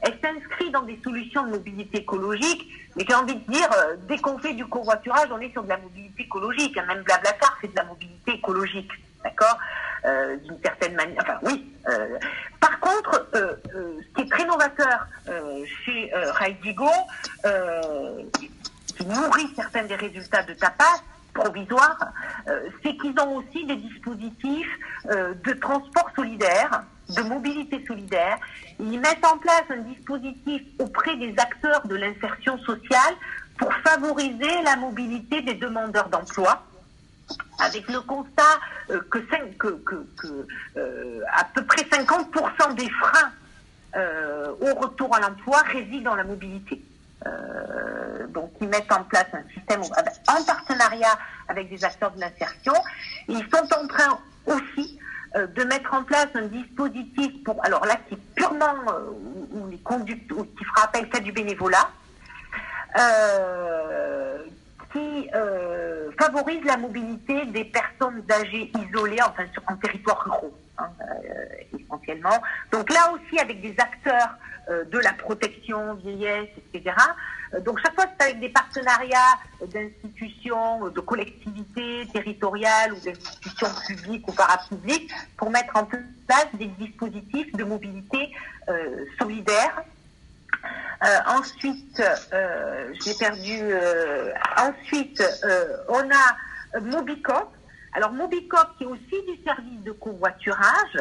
elle s'inscrit dans des solutions de mobilité écologique, mais j'ai envie de dire, dès qu'on fait du covoiturage, on est sur de la mobilité écologique. Hein, même Blablacar, c'est de la mobilité écologique, d'accord? Euh, D'une certaine manière. Enfin, oui. Euh, par contre, euh, ce qui est très novateur chez euh, Raidigo, qui nourrit certains des résultats de Tapas, provisoire, euh, c'est qu'ils ont aussi des dispositifs euh, de transport solidaire, de mobilité solidaire. Ils mettent en place un dispositif auprès des acteurs de l'insertion sociale pour favoriser la mobilité des demandeurs d'emploi avec le constat euh, que, euh, à peu près 50% des freins euh, au retour à l'emploi résident dans la mobilité. Donc ils mettent en place un système en partenariat avec des acteurs de l'insertion. Ils sont en train aussi de mettre en place un dispositif pour, alors là qui est purement, euh, qui fera appel qu'à du bénévolat, qui favorise la mobilité des personnes âgées isolées, enfin sur, en territoire ruraux, hein, essentiellement. Donc là aussi avec des acteurs de la protection vieillesse, etc. Donc chaque fois c'est avec des partenariats d'institutions, de collectivités territoriales ou d'institutions publiques ou parapubliques pour mettre en place des dispositifs de mobilité euh, solidaire. Euh, ensuite, euh, j'ai perdu. ensuite, on a Mobicop. Alors Mobicop qui est aussi du service de covoiturage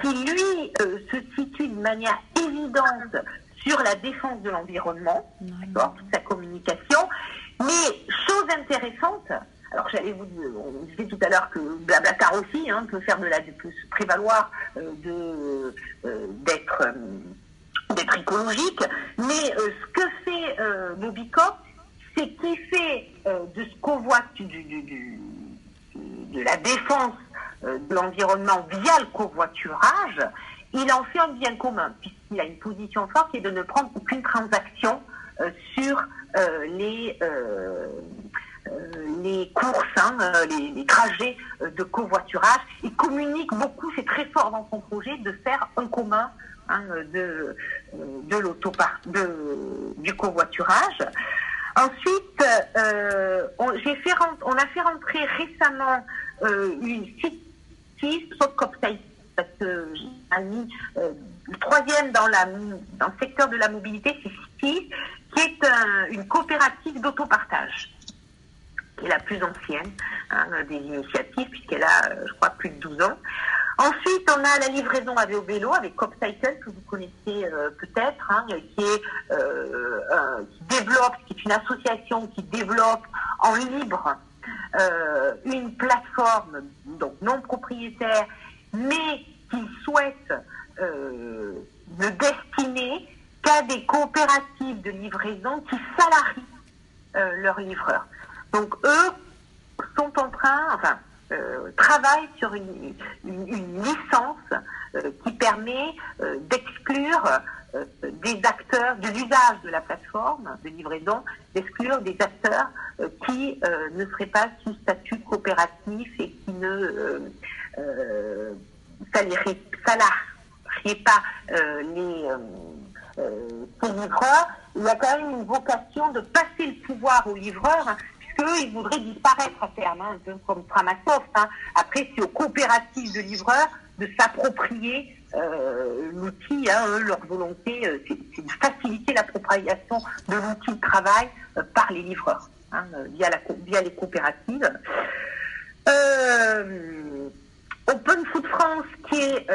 qui lui euh, se situe de manière évidente sur la défense de l'environnement, d'accord, toute sa communication. Mais chose intéressante, alors j'allais vous dire, on disait tout à l'heure que Blablacar aussi hein, peut faire de la, peut se prévaloir euh, de euh, d'être euh, d'être écologique, mais euh, ce que fait euh, Mobicop, c'est qu'il fait de ce qu'on voit de la défense de l'environnement via le covoiturage, il en fait un bien commun, puisqu'il a une position forte qui est de ne prendre aucune transaction sur les, les courses, hein, les, trajets de covoiturage. Il communique beaucoup, c'est très fort dans son projet, de faire un commun hein, de, de du covoiturage. Ensuite, euh, on, a fait rentrer récemment euh, une CITIS, parce que j'ai mis euh, le troisième dans, la, dans le secteur de la mobilité, c'est CITIS, qui est un, une coopérative d'autopartage, qui est la plus ancienne hein, des initiatives, puisqu'elle a, je crois, plus de 12 ans. Ensuite, on a la livraison à vélo avec CopCycle, que vous connaissez euh, peut-être, hein, qui, est, euh, développe, qui est une association qui développe en libre euh, une plateforme donc non propriétaire, mais qui souhaite ne destiner qu'à des coopératives de livraison qui salarient leurs livreurs. Donc eux sont en train, enfin, travaille sur une, licence euh, qui permet euh, d'exclure des acteurs, de l'usage de la plateforme de livraison, d'exclure des acteurs qui ne seraient pas sous statut coopératif et qui ne salarieraient, pas les, livreurs. Il y a quand même une vocation de passer le pouvoir aux livreurs hein, ils voudraient disparaître à terme, hein, comme Framasoft. Hein. Après, c'est aux coopératives de livreurs de s'approprier euh, l'outil. Hein, leur volonté, euh, c'est de faciliter l'appropriation de l'outil de travail euh, par les livreurs via, la, via les coopératives. Open Food France, qui est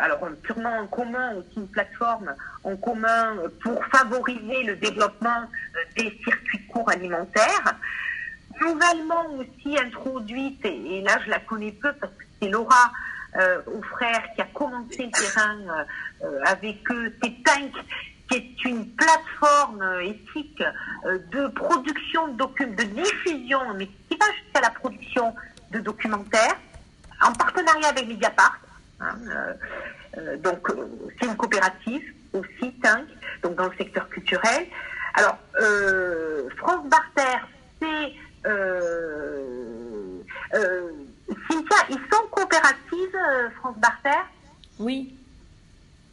alors purement en commun, aussi une plateforme en commun pour favoriser le développement des circuits courts alimentaires nouvellement aussi introduite, et, là je la connais peu parce que c'est Laura euh, aux frères qui a commencé le terrain euh, avec eux, c'est Tank qui est une plateforme éthique euh, de production de documents, de diffusion, mais qui va jusqu'à la production de documentaires, en partenariat avec Mediapart. Hein, donc c'est une coopérative aussi, Tank, donc dans le secteur culturel. Alors, France Barter, c'est euh, euh, Cynthia, ils sont coopératives, euh, France Barter? Oui.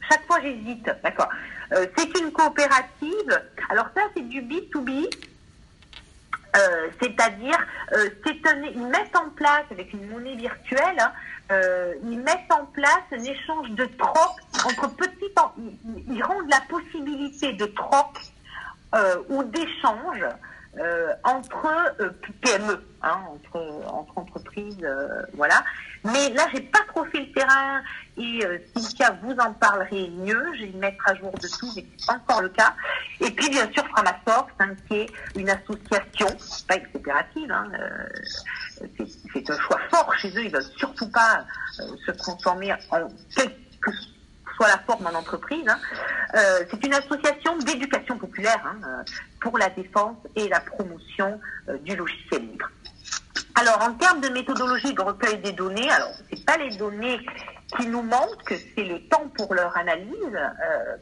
Chaque fois, j'hésite. D'accord. c'est une coopérative. Alors ça, c'est du B2B. c'est-à-dire, ils mettent en place, avec une monnaie virtuelle, hein, ils mettent en place un échange de troc entre petits... Ils, ils rendent la possibilité de troc ou d'échange euh, entre euh, PME, hein, entre, entre entreprises, euh, voilà. Mais là, j'ai pas trop fait le terrain et euh, Cynthia, vous en parlerez mieux. Je vais mettre à jour de tout, mais c'est encore le cas. Et puis, bien sûr, Framasoft, hein, qui est une association, pas une coopérative, hein, c'est un choix fort chez eux. Ils veulent surtout pas se transformer en quelque soit la forme en entreprise. Hein. Euh, c'est une association d'éducation populaire hein, euh, pour la défense et la promotion euh, du logiciel libre. Alors, en termes de méthodologie de recueil des données, alors c'est pas les données qui nous manquent, c'est le temps pour leur analyse,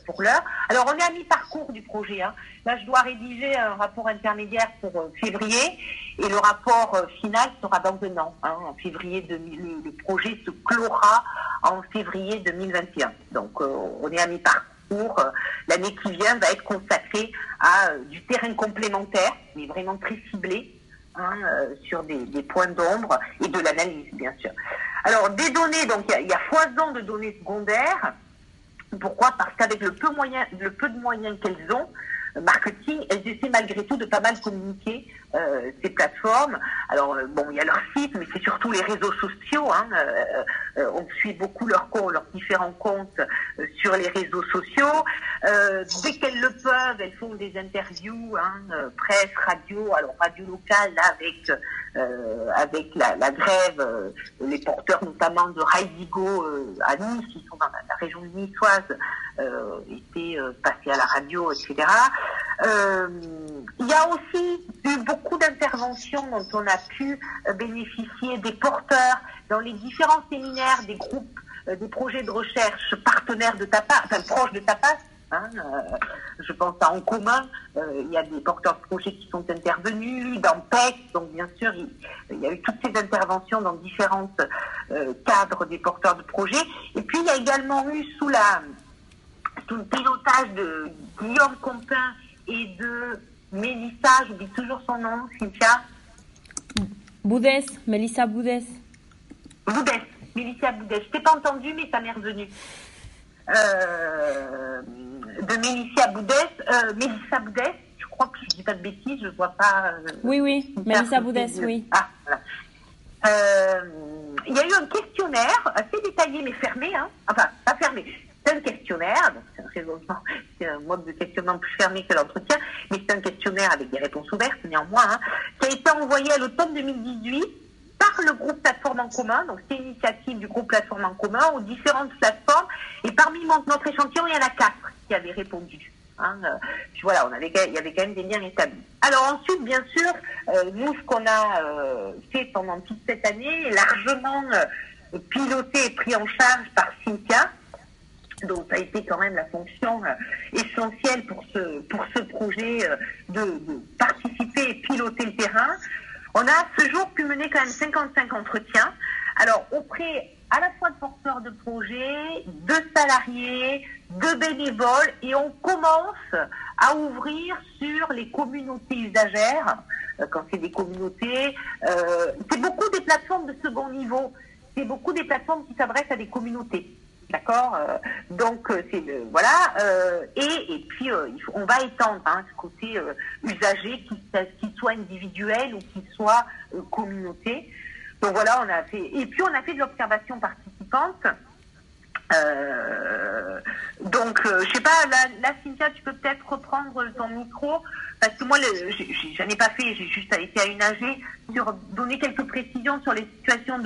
pour l'heure. Alors, on est à mi-parcours du projet. Hein. Là, je dois rédiger un rapport intermédiaire pour février et le rapport final sera dans un an. En février, de, le, le projet se clora en février 2021. Donc, on est à mi-parcours euh, l'année qui vient va être consacrée à euh, du terrain complémentaire, mais vraiment très ciblé, hein, euh, sur des, points d'ombre et de l'analyse, bien sûr. Alors, des données, donc il y, a foison de données secondaires. Pourquoi? Parce qu'avec le peu, le peu de moyens qu'elles ont, marketing, elles essaient malgré tout de pas mal communiquer euh, ces plateformes. Alors euh, bon, il y a leur site, mais c'est surtout les réseaux sociaux. Hein, euh, on suit beaucoup leurs leurs différents comptes sur les réseaux sociaux. dès qu'elles le peuvent, elles font des interviews, hein, presse, radio. Alors radio locale là, avec avec la, la grève, les porteurs notamment de Raidigo à Nice, qui sont dans la, la région niçoise, étaient passés à la radio, etc. il y a aussi eu beaucoup beaucoup d'interventions dont on a pu euh, bénéficier des porteurs dans les différents séminaires des groupes des projets de recherche partenaires de TAPAS, enfin proches de TAPAS. Hein, je pense à En commun, il y a des porteurs de projets qui sont intervenus, dans PEC, donc bien sûr, il, y a eu toutes ces interventions dans différents cadres des porteurs de projets. Et puis, il y a également eu sous la sous le pilotage de Guillaume Compin et de Mélissa, j'oublie toujours son nom, Cynthia. Boudès, Mélissa Boudès. Boudès, Mélissa Boudès. Je t'ai pas entendu, mais ça m'est revenu. Euh, de Mélissa Boudès, euh, Mélissa Boudès, je crois que je dis pas de bêtises, je vois pas. Euh, oui, oui, Mélissa Boudès, oui. Ah, voilà. Il y a eu un questionnaire assez détaillé mais fermé, hein. enfin pas fermé, un questionnaire, c'est un mode de questionnement plus fermé que l'entretien, mais c'est un questionnaire avec des réponses ouvertes néanmoins, hein, qui a été envoyé à l'automne 2018 par le groupe Plateforme en commun, donc c'est une initiative du groupe Plateforme en commun aux différentes plateformes, et parmi notre échantillon, il y en a quatre qui avaient répondu. Hein, euh, voilà, on avait, il y avait quand même des liens établis. Alors ensuite, bien sûr, euh, nous, ce qu'on a euh, fait pendant toute cette année largement piloté et pris en charge par Cynthia, donc ça a été quand même la fonction euh, essentielle pour ce, projet euh, de, participer et piloter le terrain. On a ce jour pu mener quand même 55 entretiens. Alors auprès à la fois de porteurs de projets, de salariés, de bénévoles, et on commence à ouvrir sur les communautés usagères. Euh, quand c'est des communautés, c'est beaucoup des plateformes de second niveau. C'est beaucoup des plateformes qui s'adressent à des communautés. D'accord euh, Donc, euh, c'est le, voilà. Euh, et, et puis, on va étendre hein, ce côté usager, qu'il soit individuel ou qu'il soit communauté. Donc voilà, on a fait. Et puis, on a fait de l'observation participante. donc, je sais pas, là, Cynthia, tu peux peut-être reprendre ton micro, parce que moi, j'en ai pas fait, j'ai juste été à une AG sur donner quelques précisions sur les situations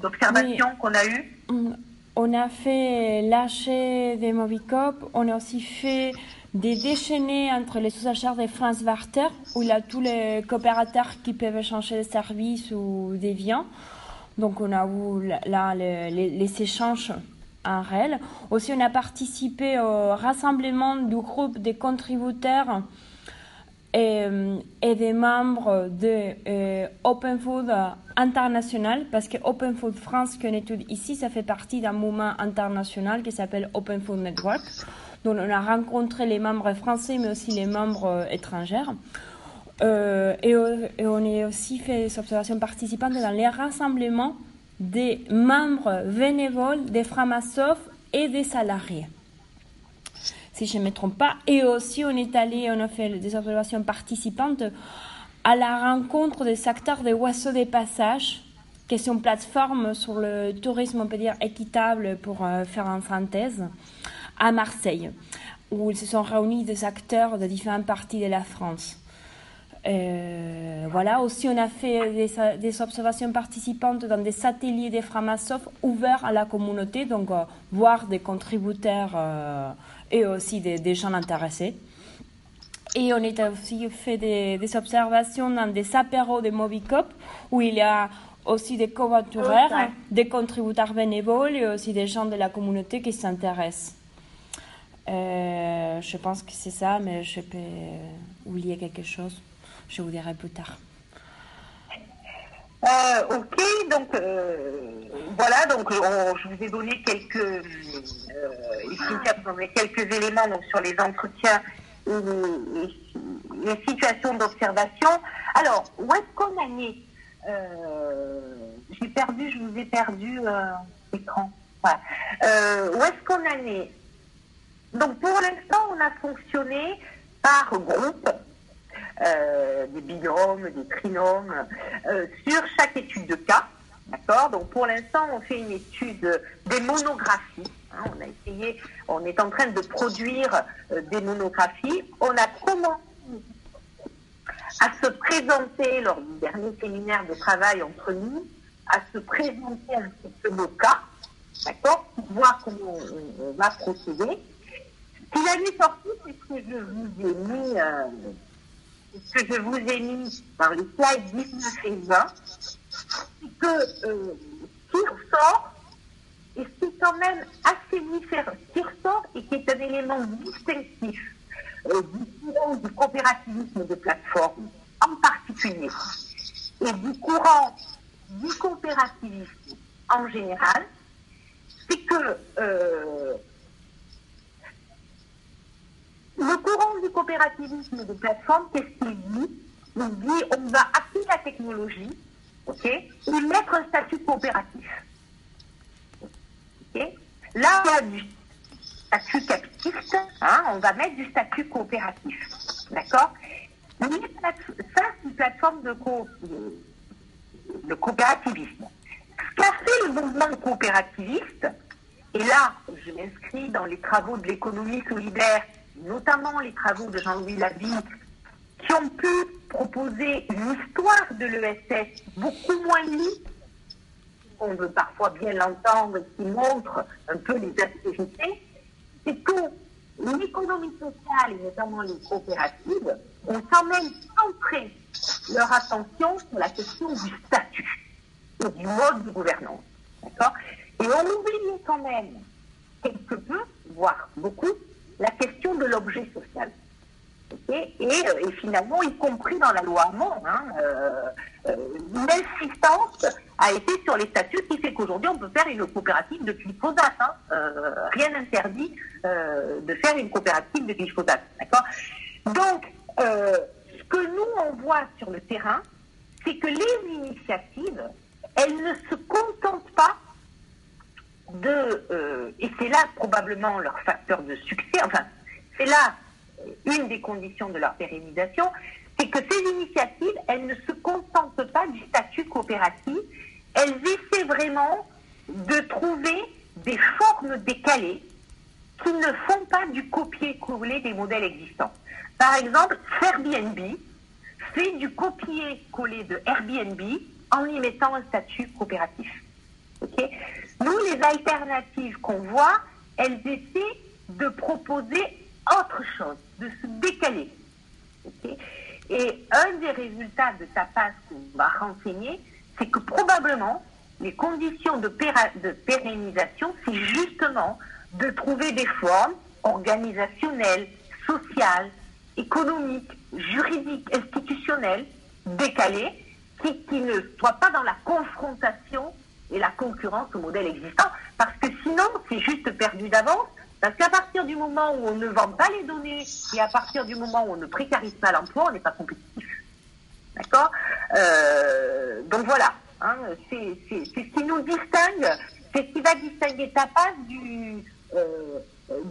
d'observation qu'on a eues. On a fait lâcher des Movicop, on a aussi fait des déchaînés entre les sous-achats de France Warter, où il y a tous les coopérateurs qui peuvent échanger des services ou des biens. Donc on a eu là les, échanges en réel. Aussi, on a participé au rassemblement du groupe des contributeurs et, des membres de euh, Open Food international, parce que Open Food France qu'on étudie ici, ça fait partie d'un mouvement international qui s'appelle Open Food Network. Donc on a rencontré les membres français, mais aussi les membres euh, étrangers. Euh, et, et, on a aussi fait des observations participantes dans les rassemblements des membres bénévoles des Framasoft et des salariés si je ne me trompe pas. Et aussi, on est allé, on a fait des observations participantes à la rencontre des acteurs des oiseaux des passages, qui est une plateforme sur le tourisme, on peut dire, équitable pour euh, faire une synthèse, à Marseille, où ils se sont réunis des acteurs de différentes parties de la France. Euh, voilà, aussi on a fait des, observations participantes dans des ateliers des Framasoft ouverts à la communauté, donc euh, voir des contributeurs et aussi des, gens intéressés. Et on a aussi fait des, observations dans des apéros de Movicop où il y a aussi des covoitureurs, des contributeurs bénévoles et aussi des gens de la communauté qui s'intéressent. Euh, je pense que c'est ça, mais je peux oublier quelque chose. Je vous dirai plus tard. Euh, ok, donc euh, voilà, donc je vous ai donné quelques, euh, quelques éléments donc, sur les entretiens et les, situations d'observation. Alors, où est-ce qu'on en est? Euh, J'ai perdu, je vous ai perdu euh, écran. Euh, où est-ce qu'on en est? Donc, pour l'instant, on a fonctionné par groupe. Euh, des binômes, des trinômes, euh, sur chaque étude de cas. D'accord? Donc pour l'instant, on fait une étude des monographies. Hein, on a essayé, on est en train de produire euh, des monographies. On a commencé à se présenter lors du dernier séminaire de travail entre nous, à se présenter un petit peu nos cas, d'accord, pour voir comment on, va procéder. Ce a mis sorti, c'est ce que je vous ai mis ce que je vous ai mis dans les slides 19 et 20, c'est que euh, ce qui ressort, et ce qui est quand même assez différent, qui ressort et qui est un élément distinctif euh, du courant du coopérativisme de plateforme en particulier et du courant du coopérativisme en général, c'est que euh, le courant du coopérativisme de plateforme, qu'est-ce qu'il dit Il dit on va appliquer la technologie ok, et mettre un statut coopératif. ok Là, on a du statut capitiste, hein, on va mettre du statut coopératif. D'accord? Ça, c'est une plateforme de, co- de coopérativisme. Ce qu'a fait le mouvement coopérativiste, et là, je m'inscris dans les travaux de l'économie solidaire, notamment les travaux de Jean-Louis Lavigne, qui ont pu proposer une histoire de l'ESS beaucoup moins lisse, on veut parfois bien l'entendre, qui montre un peu les aspérités, c'est que l'économie sociale, et notamment les coopératives, ont quand même centré leur attention sur la question du statut et du mode de gouvernance. D'accord? Et on oubliait quand même quelque peu, voire beaucoup, la question de l'objet social. Euh, et finalement, y compris dans la loi Hamon, hein, euh, euh, l'insistance a été sur les statuts, qui fait qu'aujourd'hui, on peut faire une coopérative de glyphosate. Hein, euh, rien n'interdit euh, de faire une coopérative de glyphosate. D'accord? Donc, euh, ce que nous, on voit sur le terrain, c'est que les initiatives, elles ne se contentent pas euh, et c'est là probablement leur facteur de succès, enfin, c'est là euh, une des conditions de leur pérennisation, c'est que ces initiatives, elles ne se contentent pas du statut coopératif, elles essaient vraiment de trouver des formes décalées qui ne font pas du copier-coller des modèles existants. Par exemple, Airbnb fait du copier-coller de Airbnb en y mettant un statut coopératif. Nous, les alternatives qu'on voit, elles essaient de proposer autre chose, de se décaler. Et un des résultats de TAPAS qu'on va renseigner, c'est que probablement, les conditions de, pérennisation, c'est justement de trouver des formes organisationnelles, sociales, économiques, juridiques, institutionnelles, décalées, qui ne soient pas dans la confrontation et la concurrence au modèle existant, parce que sinon, c'est juste perdu d'avance, parce qu'à partir du moment où on ne vend pas les données et à partir du moment où on ne précarise pas l'emploi, on n'est pas compétitif. D'accord Euh, Donc voilà, hein, c'est ce qui nous distingue, c'est ce qui va distinguer Tapas du... Euh,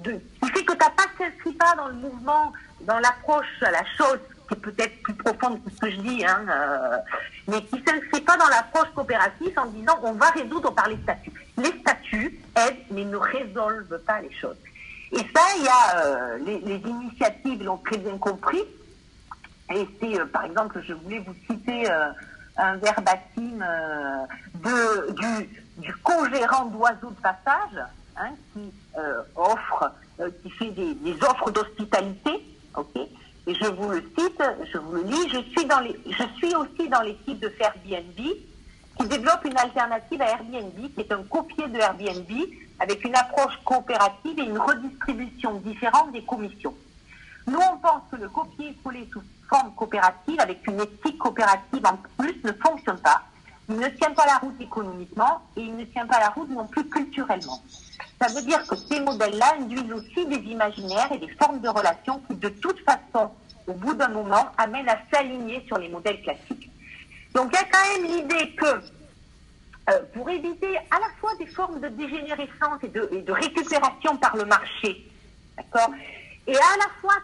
qui fait que Tapas ne s'inscrit pas dans le mouvement, dans l'approche à la chose qui est peut-être plus profonde que ce que je dis, hein, euh, mais qui ne s'inscrit pas dans l'approche coopérative en disant on va résoudre par les statuts. Les statuts aident mais ne résolvent pas les choses. Et ça, il y a euh, les, initiatives l'ont très bien compris. Et c'est, euh, par exemple, je voulais vous citer un verbatim de, du, du co-gérant d'oiseaux de passage, hein, qui offre, qui fait des, des offres d'hospitalité, je vous le cite, je vous le lis. Je suis aussi dans l'équipe de Airbnb qui développe une alternative à Airbnb, qui est un copier de Airbnb avec une approche coopérative et une redistribution différente des commissions. Nous, on pense que le copier-coller sous forme coopérative, avec une éthique coopérative en plus, ne fonctionne pas. Il ne tient pas la route économiquement et il ne tient pas la route non plus culturellement. Ça veut dire que ces modèles-là induisent aussi des imaginaires et des formes de relations qui, de toute façon, au bout d'un moment, amènent à s'aligner sur les modèles classiques. Donc, il y a quand même l'idée que euh, pour éviter à la fois des formes de dégénérescence et de, récupération par le marché, d'accord, et à la fois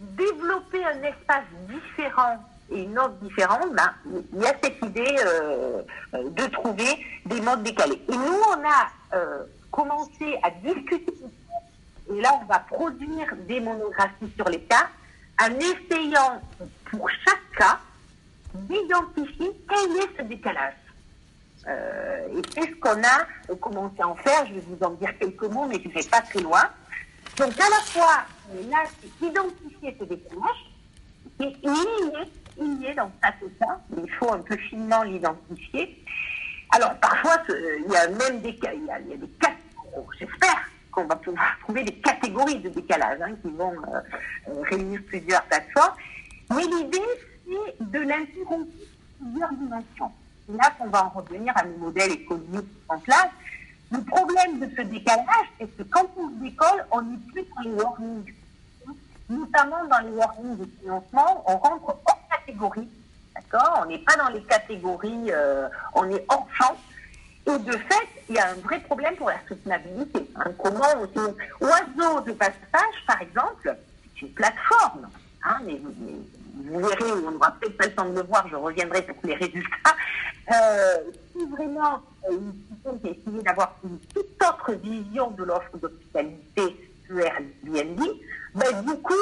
développer un espace différent et une offre différente, ben, il y a cette idée euh, euh, de trouver des modes décalés. Et nous, on a commencé à discuter, et là, on va produire des monographies sur les cas, en essayant pour chaque cas d'identifier quel est ce décalage. Euh, et c'est ce qu'on a commencé à en faire. Je vais vous en dire quelques mots, mais je ne vais pas très loin. Donc, à la fois, là, c'est identifier ce décalage, et il est, il est dans tout ça, mais il faut un peu finement l'identifier. alors parfois, il y a même des cas, il y a, des cas, j'espère qu'on va pouvoir trouver des catégories de décalage hein, qui vont réunir plusieurs plateformes. Mais l'idée, c'est de l'interrompre plusieurs dimensions. C'est là qu'on va en revenir à nos modèles économiques en place. Le problème de ce décalage, c'est que quand on décolle, on n'est plus dans les warnings. Notamment dans les warnings de financement, on rentre hors catégorie. D'accord? On n'est pas dans les catégories, euh, on est hors champ. Et de fait, il y a un vrai problème pour la soutenabilité. Hein. Comment Oiseau de passage, par exemple, c'est une plateforme. Hein, mais, vous verrez, on n'aura peut-être pas le temps de le voir, je reviendrai sur les résultats. Euh, si vraiment qui a essayé d'avoir une toute autre vision de l'offre d'hospitalité que Airbnb, ben, du coup,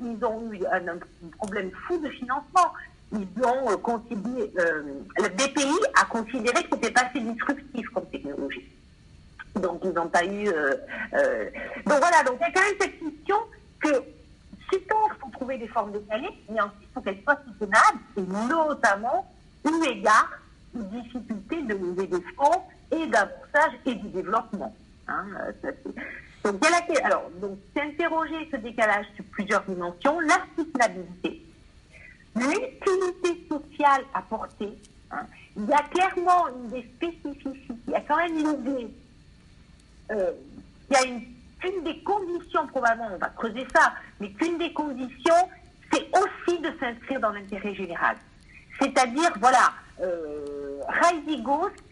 ils ont eu un, problème fou de financement. Ils ont euh, considéré, euh, le BPI a considéré que c'était pas assez disruptif comme technologie. Donc, ils n'ont pas eu. donc voilà, donc il y a quand même cette question que Super pour trouver des formes décalées, mais ensuite, faut qu'elles soient soutenables, et notamment, eu égard aux difficultés de lever des fonds et d'avancage et du développement. Hein, euh, donc, il y a la, alors, donc, c'est interroger ce décalage sur plusieurs dimensions, la soutenabilité, l'utilité sociale apportée. Hein, il y a clairement une des spécificités, il y a quand même l'idée euh, il y a une qu'une des conditions, probablement, on va creuser ça, mais qu'une des conditions, c'est aussi de s'inscrire dans l'intérêt général. C'est-à-dire, voilà, euh,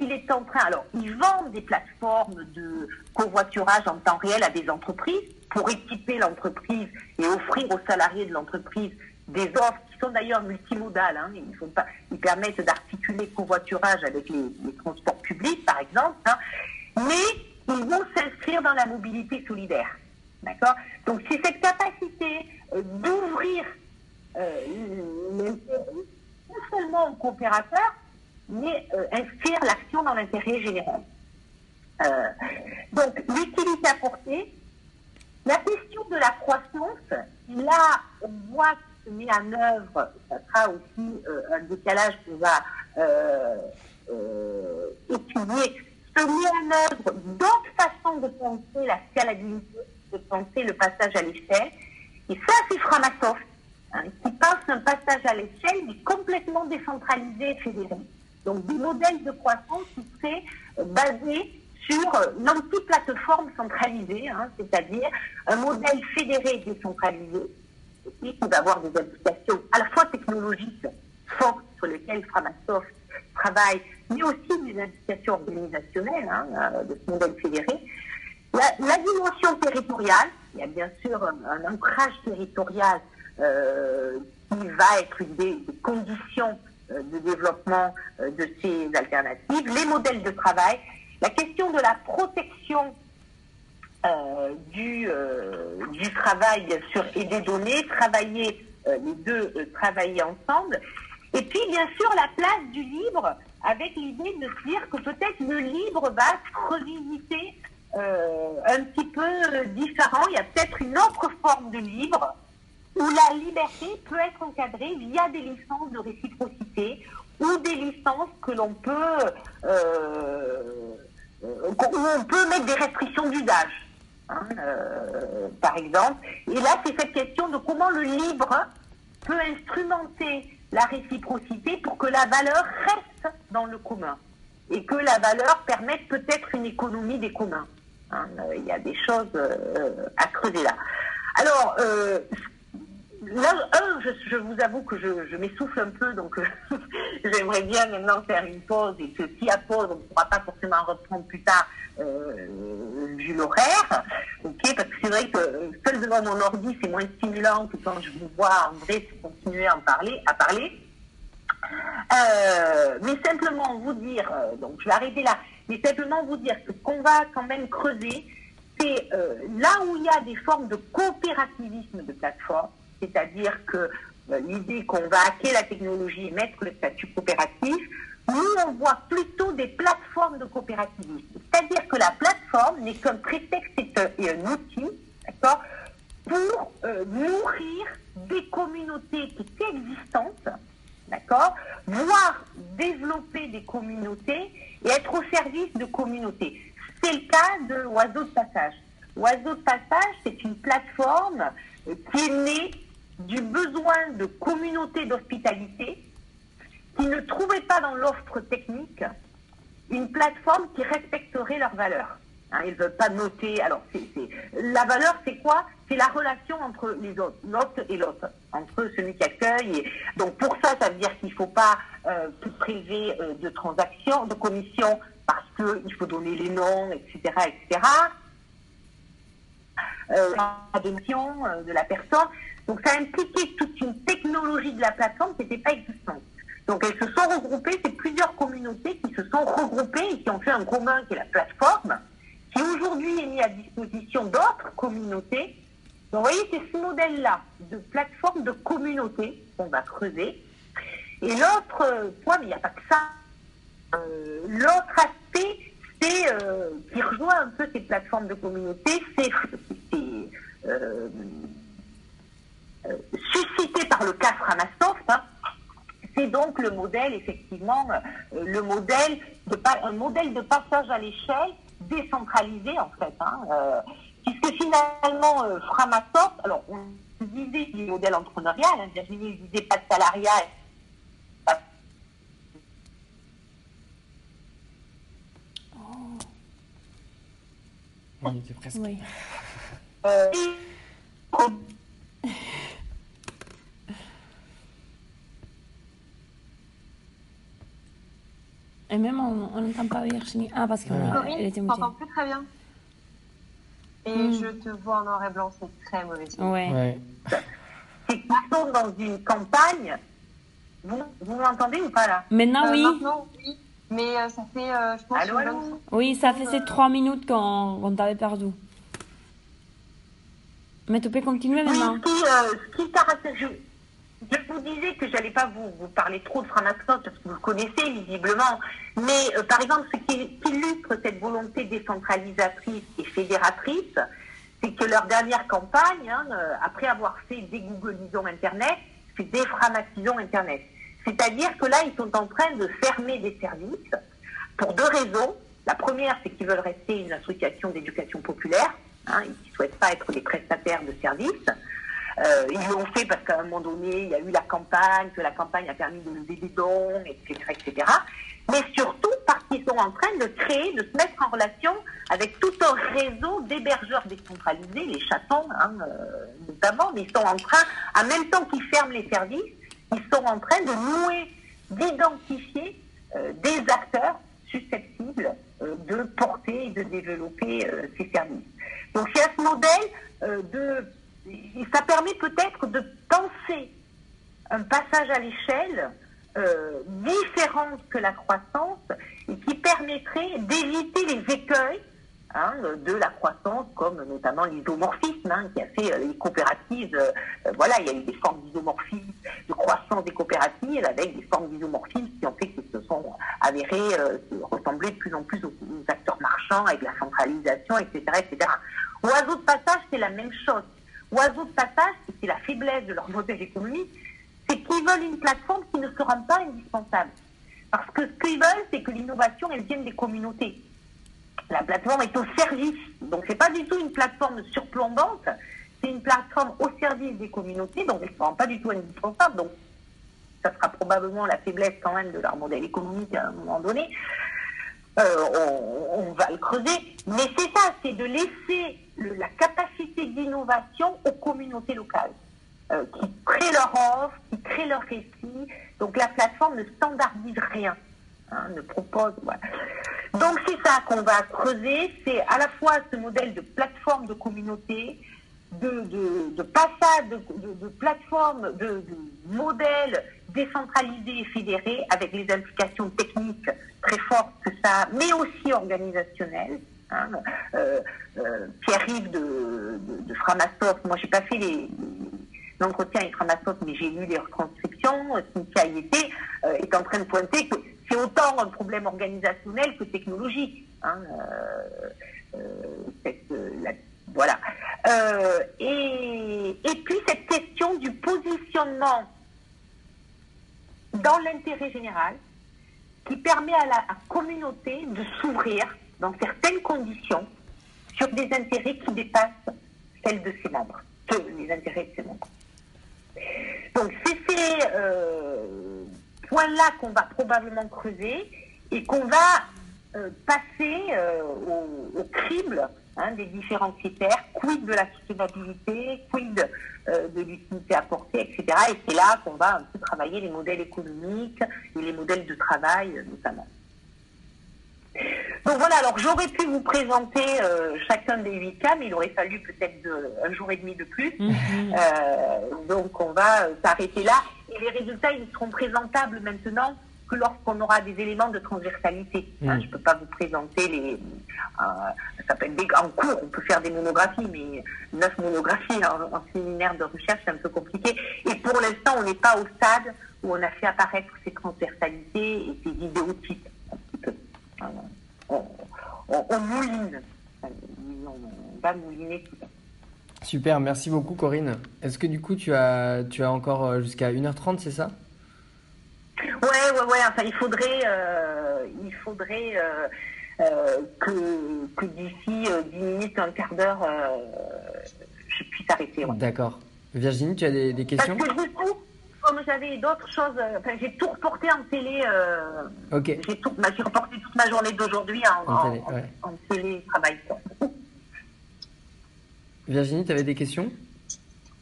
il est en train, alors, ils vendent des plateformes de covoiturage en temps réel à des entreprises pour équiper l'entreprise et offrir aux salariés de l'entreprise des offres qui sont d'ailleurs multimodales. Hein, ils, font pas, ils permettent d'articuler covoiturage avec les, transports publics, par exemple. Hein, mais ils vont s'inscrire dans la mobilité solidaire. D'accord? Donc, c'est cette capacité euh, d'ouvrir euh, non seulement aux coopérateurs, mais euh, inscrire l'action dans l'intérêt général. donc, l'utilité apportée, la question de la croissance, là, on voit se met en œuvre, ça sera aussi un décalage qu'on va étudier se met en œuvre d'autres façons de penser la scalabilité, de penser le passage à l'échelle. Et ça, c'est Framasoft, hein, qui pense un passage à l'échelle, mais complètement décentralisé et fédéré. Donc, des modèles de croissance qui seraient euh, basés sur euh, l'anti-plateforme centralisée, hein, c'est-à-dire un modèle fédéré et décentralisé, qui va avoir des implications à la fois technologiques fortes sur lesquelles Framasoft travail, mais aussi des indications organisationnelles hein, euh, de ce modèle fédéré. La, dimension territoriale, il y a bien sûr un, ancrage territorial euh, qui va être une des, conditions euh, de développement de ces alternatives, les modèles de travail, la question de la protection du, du travail sûr et des données, travailler les deux travailler ensemble, et puis, bien sûr, la place du libre, avec l'idée de se dire que peut-être le libre va se revisiter euh, un petit peu différent. Il y a peut-être une autre forme de libre où la liberté peut être encadrée via des licences de réciprocité ou des licences que l'on peut, euh, où on peut mettre des restrictions d'usage, hein, euh, par exemple. Et là, c'est cette question de comment le libre peut instrumenter la réciprocité pour que la valeur reste dans le commun et que la valeur permette peut-être une économie des communs. Hein, euh, il y a des choses euh, à creuser là. Alors, euh, là, je, vous avoue que je, m'essouffle un peu, donc j'aimerais bien maintenant faire une pause et que si à pause, on ne pourra pas forcément reprendre plus tard vu l'horaire, ok, parce que c'est vrai que seul devant mon ordi, c'est moins stimulant que quand je vous vois en vrai continuer à en parler, à parler. Euh, mais simplement vous dire, euh, donc je vais arrêter là, mais simplement vous dire que ce qu'on va quand même creuser, c'est euh, là où il y a des formes de coopérativisme de plateforme, c'est-à-dire que l'idée qu'on va hacker la technologie et mettre le statut coopératif, nous, on voit plutôt des plateformes de coopérativisme. C'est-à-dire que la plateforme n'est qu'un prétexte et un outil, pour nourrir des communautés qui étaient existantes Voire développer des communautés et être au service de communautés. C'est le cas de Oiseau de Passage. Oiseau de Passage, c'est une plateforme euh, qui est née du besoin de communautés d'hospitalité qui ne trouvaient pas dans l'offre technique une plateforme qui respecterait leurs valeurs. Hein, ils ne veulent pas noter. Alors, la valeur, c'est quoi? C'est la relation entre les l'autre et l'autre, entre celui qui accueille. Donc, pour ça, ça veut dire qu'il ne faut pas euh, prélever euh, de transactions, de commissions, parce qu'il faut donner les noms, etc., etc. Euh, la donation euh, de la personne. Donc, ça impliquait toute une technologie de la plateforme qui n'était pas existante. Donc, elles se sont regroupées, c'est plusieurs communautés qui se sont regroupées et qui ont fait un commun qui est la plateforme qui aujourd'hui est mis à disposition d'autres communautés. Donc, vous voyez, c'est ce modèle-là de plateforme de communauté qu'on va creuser. Et l'autre point, mais il n'y a pas que ça. Euh, l'autre aspect, c'est euh, qui rejoint un peu ces plateformes de communauté, c'est euh, suscité par le cas Framasoft. Hein. c'est donc le modèle, effectivement, euh, le modèle de un modèle de passage à l'échelle décentralisé en fait. Hein, euh, puisque finalement, euh, Framasoft, alors on disait du modèle entrepreneurial, hein, Virginie disait pas de salariat. Oh. On était presque. Oui. Euh, Et même on n'entend pas Virginie. Ah, parce qu'elle Corinne, était je mutée. t'entends plus très bien. Et Hmm. je te vois en noir et blanc, c'est très mauvais. Ouais. Ouais. c'est qu'ils sont dans une campagne. Vous, vous m'entendez ou pas là? Maintenant, Euh, oui. Maintenant, oui. Mais euh, ça fait, euh, je pense, Allô, allô? Oui, ça fait ces trois minutes qu'on t'avait perdu. Mais tu peux continuer Oui, maintenant. ce qui, euh, ce qui caractérise. Je, vous disais que j'allais pas vous, parler trop de Framasoft parce que vous le connaissez visiblement. Mais euh, par exemple, ce qui, illustre cette volonté décentralisatrice et fédératrice, c'est que leur dernière campagne, hein, euh, après avoir fait dégoogolisons Internet, c'est déframatisons Internet. C'est-à-dire que là, ils sont en train de fermer des services pour deux raisons. La première, c'est qu'ils veulent rester une association d'éducation populaire. Hein, ils ne souhaitent pas être des prestataires de services. Euh, ils l'ont fait parce qu'à un moment donné, il y a eu la campagne, que la campagne a permis de lever des dons, etc., etc. Mais surtout parce qu'ils sont en train de créer, de se mettre en relation avec tout un réseau d'hébergeurs décentralisés, les chatons hein, euh, notamment, mais ils sont en train, en même temps qu'ils ferment les services, ils sont en train de nouer, d'identifier euh, des acteurs susceptibles de porter et de développer ces services. Donc y a ce modèle de... Ça permet peut-être de penser un passage à l'échelle euh, différente que la croissance et qui permettrait d'éviter les écueils hein, de la croissance, comme notamment l'isomorphisme, hein, qui a fait euh, les coopératives. euh, euh, voilà, il y a eu des formes d'isomorphisme, de croissance des coopératives, avec des formes d'isomorphisme qui ont fait qu'ils se sont avérés euh, ressembler de plus en plus aux, aux acteurs marchands, avec la centralisation, etc., etc. Oiseau de passage, c'est la même chose. Oiseau de passage, c'est la faiblesse de leur modèle économique, c'est qu'ils veulent une plateforme qui ne se rend pas indispensable. Parce que ce qu'ils veulent, c'est que l'innovation, elle vienne des communautés. La plateforme est au service. Donc, c'est pas du tout une plateforme surplombante. C'est une plateforme au service des communautés. Donc, elle ne se rend pas du tout indispensable. Donc, ça sera probablement la faiblesse quand même de leur modèle économique à un moment donné. Euh, on, va le creuser. Mais c'est ça, c'est de laisser la capacité d'innovation aux communautés locales euh, qui créent leur offre, qui créent leur récit. Donc la plateforme ne standardise rien, hein, ne propose. Donc c'est ça qu'on va creuser, c'est à la fois ce modèle de plateforme de communauté, de, passage de, plateforme, de modèle décentralisé et fédéré avec les implications techniques très fortes que ça mais aussi organisationnelles. Hein. Euh, euh, Pierre-Yves de, de, de Framasoft, moi j'ai pas fait l'entretien avec Framasoft, mais j'ai lu les retranscriptions. Euh, Cynthia y était, est en train de pointer que c'est autant un problème organisationnel que technologique. Hein, voilà. Et, et puis cette question du positionnement dans l'intérêt général qui permet à la communauté de s'ouvrir dans certaines conditions sur des intérêts qui dépassent celles de ses membres, les intérêts de ses membres. Donc c'est ces euh, points-là qu'on va probablement creuser et qu'on va euh, passer euh, au, crible hein, des différents critères, quid de la soutenabilité, quid de l'utilité apportée, etc. Et c'est là qu'on va un peu travailler les modèles économiques et les modèles de travail notamment. Donc voilà, alors j'aurais pu vous présenter euh, chacun des huit cas, mais il aurait fallu peut-être un jour et demi de plus. Mhm. Euh, donc on va euh, s'arrêter là. Et les résultats, ils seront présentables maintenant que lorsqu'on aura des éléments de transversalité. Hein, mhm. je ne peux pas vous présenter les... ça peut être des, en cours, on peut faire des monographies, mais neuf monographies en, en séminaire de recherche, c'est un peu compliqué. Et pour l'instant, on n'est pas au stade où on a fait apparaître ces transversalités et ces idéotypes on, mouline. On va mouliner tout ça. Super, merci beaucoup Corinne. Est-ce que du coup tu as, tu as encore euh, jusqu'à 1h30, c'est ça? Ouais, ouais, ouais. Enfin, il faudrait, euh, il faudrait euh, que, que d'ici 10 minutes, un quart d'heure, je puisse arrêter. D'accord. Virginie, tu as des, des questions? Parce que du coup, comme j'avais d'autres choses, euh, enfin, j'ai tout reporté en télé. Euh, ok. J'ai, tout, bah, j'ai reporté toute ma journée d'aujourd'hui en, en, télé, ouais. en, télétravail. Virginie, tu avais des questions?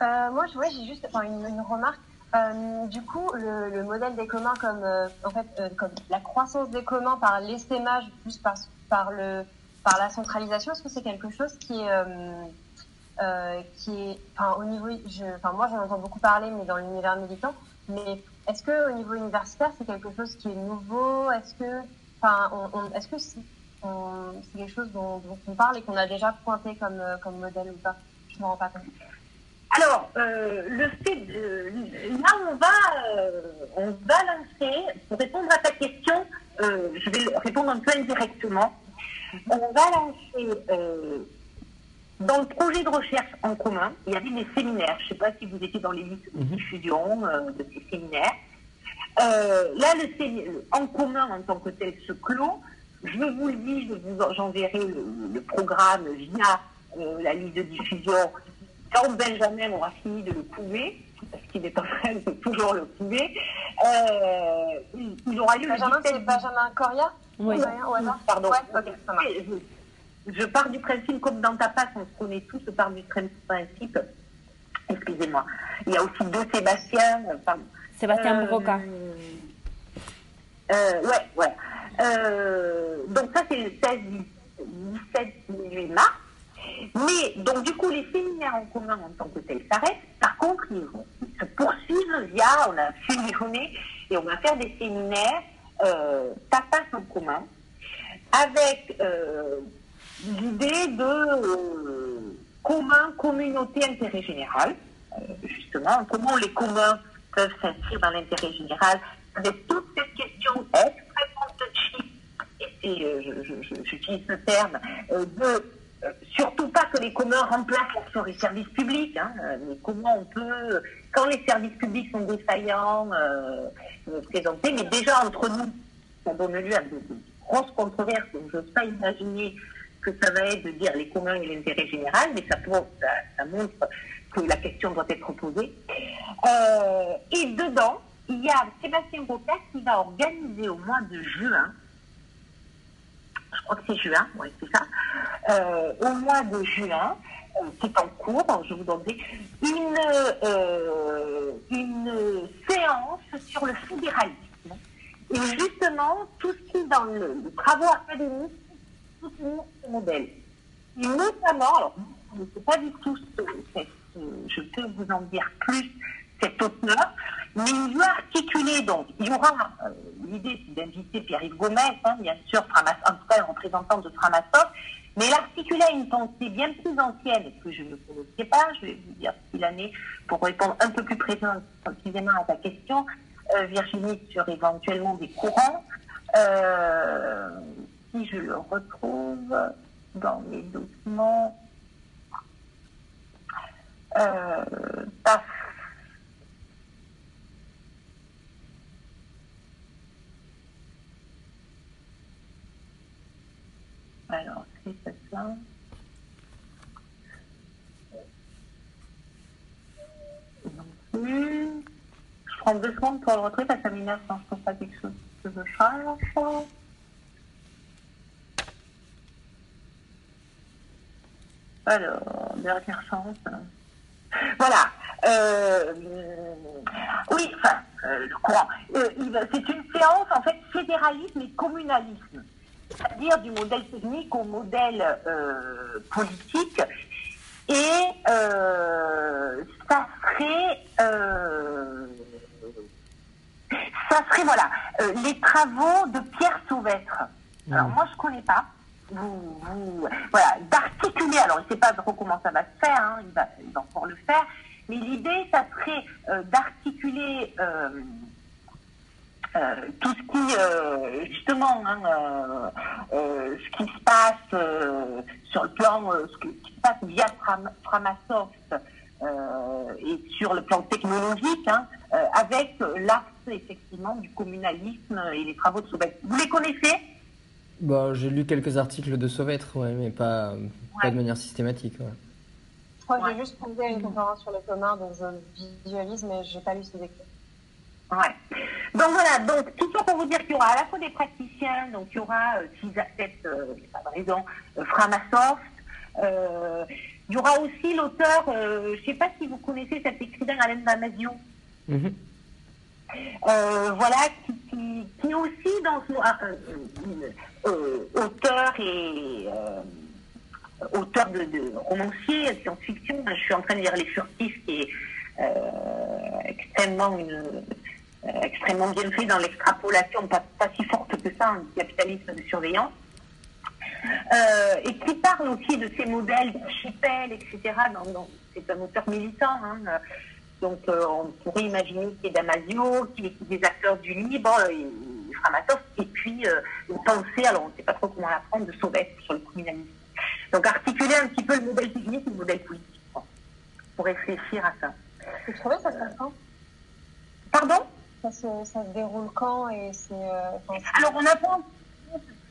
Euh, Moi, ouais, j'ai juste une remarque. Euh, du coup, le, le, modèle des communs, comme euh, en fait, euh, comme la croissance des communs par l'essaimage plus par, par le par la centralisation, est-ce que c'est quelque chose qui est euh, qui est, enfin, au niveau, je, enfin, moi, j'en entends beaucoup parler, mais dans l'univers militant. Mais est-ce que au niveau universitaire, c'est quelque chose qui est nouveau? Est-ce que, enfin, on, est-ce que c'est, c'est quelque chose dont, dont, on parle et qu'on a déjà pointé comme, euh, comme modèle ou pas? Je m'en rends pas compte. Alors, euh, le fait de, là, on va, euh, on va lancer, pour répondre à ta question, euh, je vais répondre un peu indirectement. On va lancer dans le projet de recherche en commun, il y avait des séminaires. Je ne sais pas si vous étiez dans les listes de mhm. diffusion euh, de ces séminaires. Euh, là, le, en commun en tant que tel se clôt. Je vous le dis, j'enverrai le, le, programme via euh, la liste de diffusion quand Benjamin aura fini de le couver, parce qu'il est en train de toujours le couver. Euh, il, aura lieu Benjamin, c'est Benjamin Coria Oui. Pardon. Ouais, okay, ça marche je pars du principe, comme dans ta passe, on se connaît tous, je pars du principe, excusez-moi, il y a aussi deux Sébastien, pardon. Sébastien euh, Broca. Euh, ouais, ouais. Euh, donc ça, c'est le 16, 17, 18 mars. Mais, donc du coup, les séminaires en commun en tant que tels s'arrêtent. Par contre, ils, se poursuivent via, on a fusionné et on va faire des séminaires euh, tapas en commun avec euh, l'idée de euh, commun, communauté, intérêt général, euh, justement, comment les communs peuvent s'inscrire dans l'intérêt général, avec toute cette question extrêmement touchy, et j'utilise ce terme, de surtout pas que les communs remplacent sur les services publics, hein, mais comment on peut, quand les services publics sont défaillants, présenter, mais déjà entre nous, ça donne lieu à de, grosses controverses, donc je n'ose pas imaginer que ça va être de dire les communs et l'intérêt général, mais ça, ça, montre que la question doit être posée. Euh, et dedans, il y a Sébastien Roca qui va organiser au mois de juin, je crois que c'est juin, oui, c'est ça, euh, au mois de juin, euh, c'est en cours, je vous donnerai, une, euh, une séance sur le fédéralisme. Et justement, tout ce qui est dans le, travaux académiques soutenir ce modèle. Et notamment, alors, je ne sais pas du tout, ce, je peux vous en dire plus, cet auteur, mais il veut articuler, donc, il y aura, euh, l'idée d'inviter Pierre-Yves Gomez, hein, bien sûr, en tout cas, représentant de Framasoft, mais il articule une pensée bien plus ancienne que je ne connaissais pas, je vais vous dire en est, pour répondre un peu plus précisément à ta question, euh, Virginie, sur éventuellement des courants. Euh, si je le retrouve dans mes documents, euh, là. Non plus. Je prends deux secondes pour le retrouver parce que ça m'énerve quand je trouve pas quelque chose que je. Alors, dernière chance. Voilà. Euh, oui, enfin, euh, le. Euh, c'est une séance, en fait, fédéralisme et communalisme. C'est-à-dire du modèle technique au modèle euh, politique. Et euh, ça serait... euh, ça serait, voilà, les travaux de Pierre Sauvêtre. Alors, moi, je connais pas. Vous, vous- voilà, d'articuler. Alors, il ne sait pas trop comment ça va se faire. hein, il, va, il va encore le faire. Mais l'idée, ça serait d'articuler euh, tout ce qui, euh, justement, hein, euh, euh, ce qui se passe euh, sur le plan, euh, ce qui ce qui se passe via Fram- Framasoft euh, et sur le plan technologique, hein, euh, avec l'axe effectivement du communalisme et les travaux de Sauvette. Vous les connaissez? Bon, j'ai lu quelques articles de Sauvêtre, ouais, mais pas, pas de manière systématique. ouais. Je crois que j'ai juste posé une conférence sur les communs, donc je visualise, mais j'ai pas lu ses écrits. Ouais. Donc voilà, donc tout ça pour vous dire qu'il y aura à la fois des praticiens, donc il y aura, euh, s'ils acceptent, euh, euh, Framasoft. Euh, il y aura aussi l'auteur, euh, je ne sais pas si vous connaissez cet écrivain Alain Damasio, Mhm. voilà, qui, qui, aussi dans ce, ah, auteur et auteur de, de romancier, science-fiction. Je suis en train de lire Les Furtifs, qui est extrêmement une, extrêmement bien fait dans l'extrapolation, pas, pas si forte que ça, hein, du capitalisme de surveillance. Euh, et qui parle aussi de ces modèles d'archipel, etc. C'est un auteur militant. hein, euh, donc, euh, on pourrait imaginer qu'il y ait Damasio, qu'il y ait des acteurs du libre, euh, et, Framasoft, et puis euh, une pensée, alors on ne sait pas trop comment la prendre, de Sauvette sur le communalisme. Donc, articuler un petit peu le modèle technique et le modèle politique, pour réfléchir à ça. Tu trouvais ça quand? Pardon? Ça se, ça déroule quand euh, Alors, on a pas.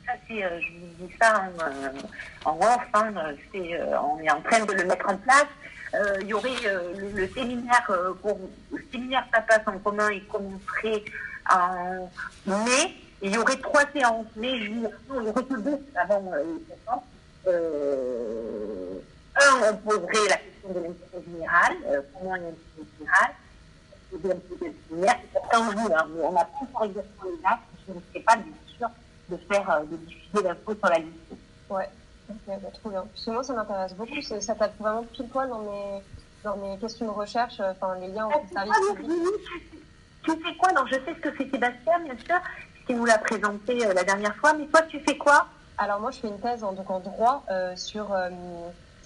Ça, c'est, euh, je vous dis ça en, euh, en off, hein, c'est, on est en train de le mettre en place. Il y aurait le, séminaire, pour, le séminaire Tapas en commun, il commencerait en mai. Il y aurait trois séances, mai, juillet. Il y aurait que deux avant euh, un, on poserait la question de l'intérêt général, comment il y a l'intérêt général. Séminaire, c'est pour 15 jours, hein, mais on encore exactement les dates. Je ne sais pas, bien sûr, de faire, euh, de diffuser l'info sur la liste. Ouais, ok, bah, trop bien. Parce que moi, ça m'intéresse beaucoup. Ça tape vraiment pile poil dans mes, dans mes questions de recherche, euh, enfin, les liens entre Ah, services. Tu fais quoi? Donc, je sais ce que c'est Sébastien, bien sûr, qui nous l'a présenté euh, la dernière fois. Mais toi, tu fais quoi? Alors, moi, je fais une thèse en, donc, en droit euh, sur, euh,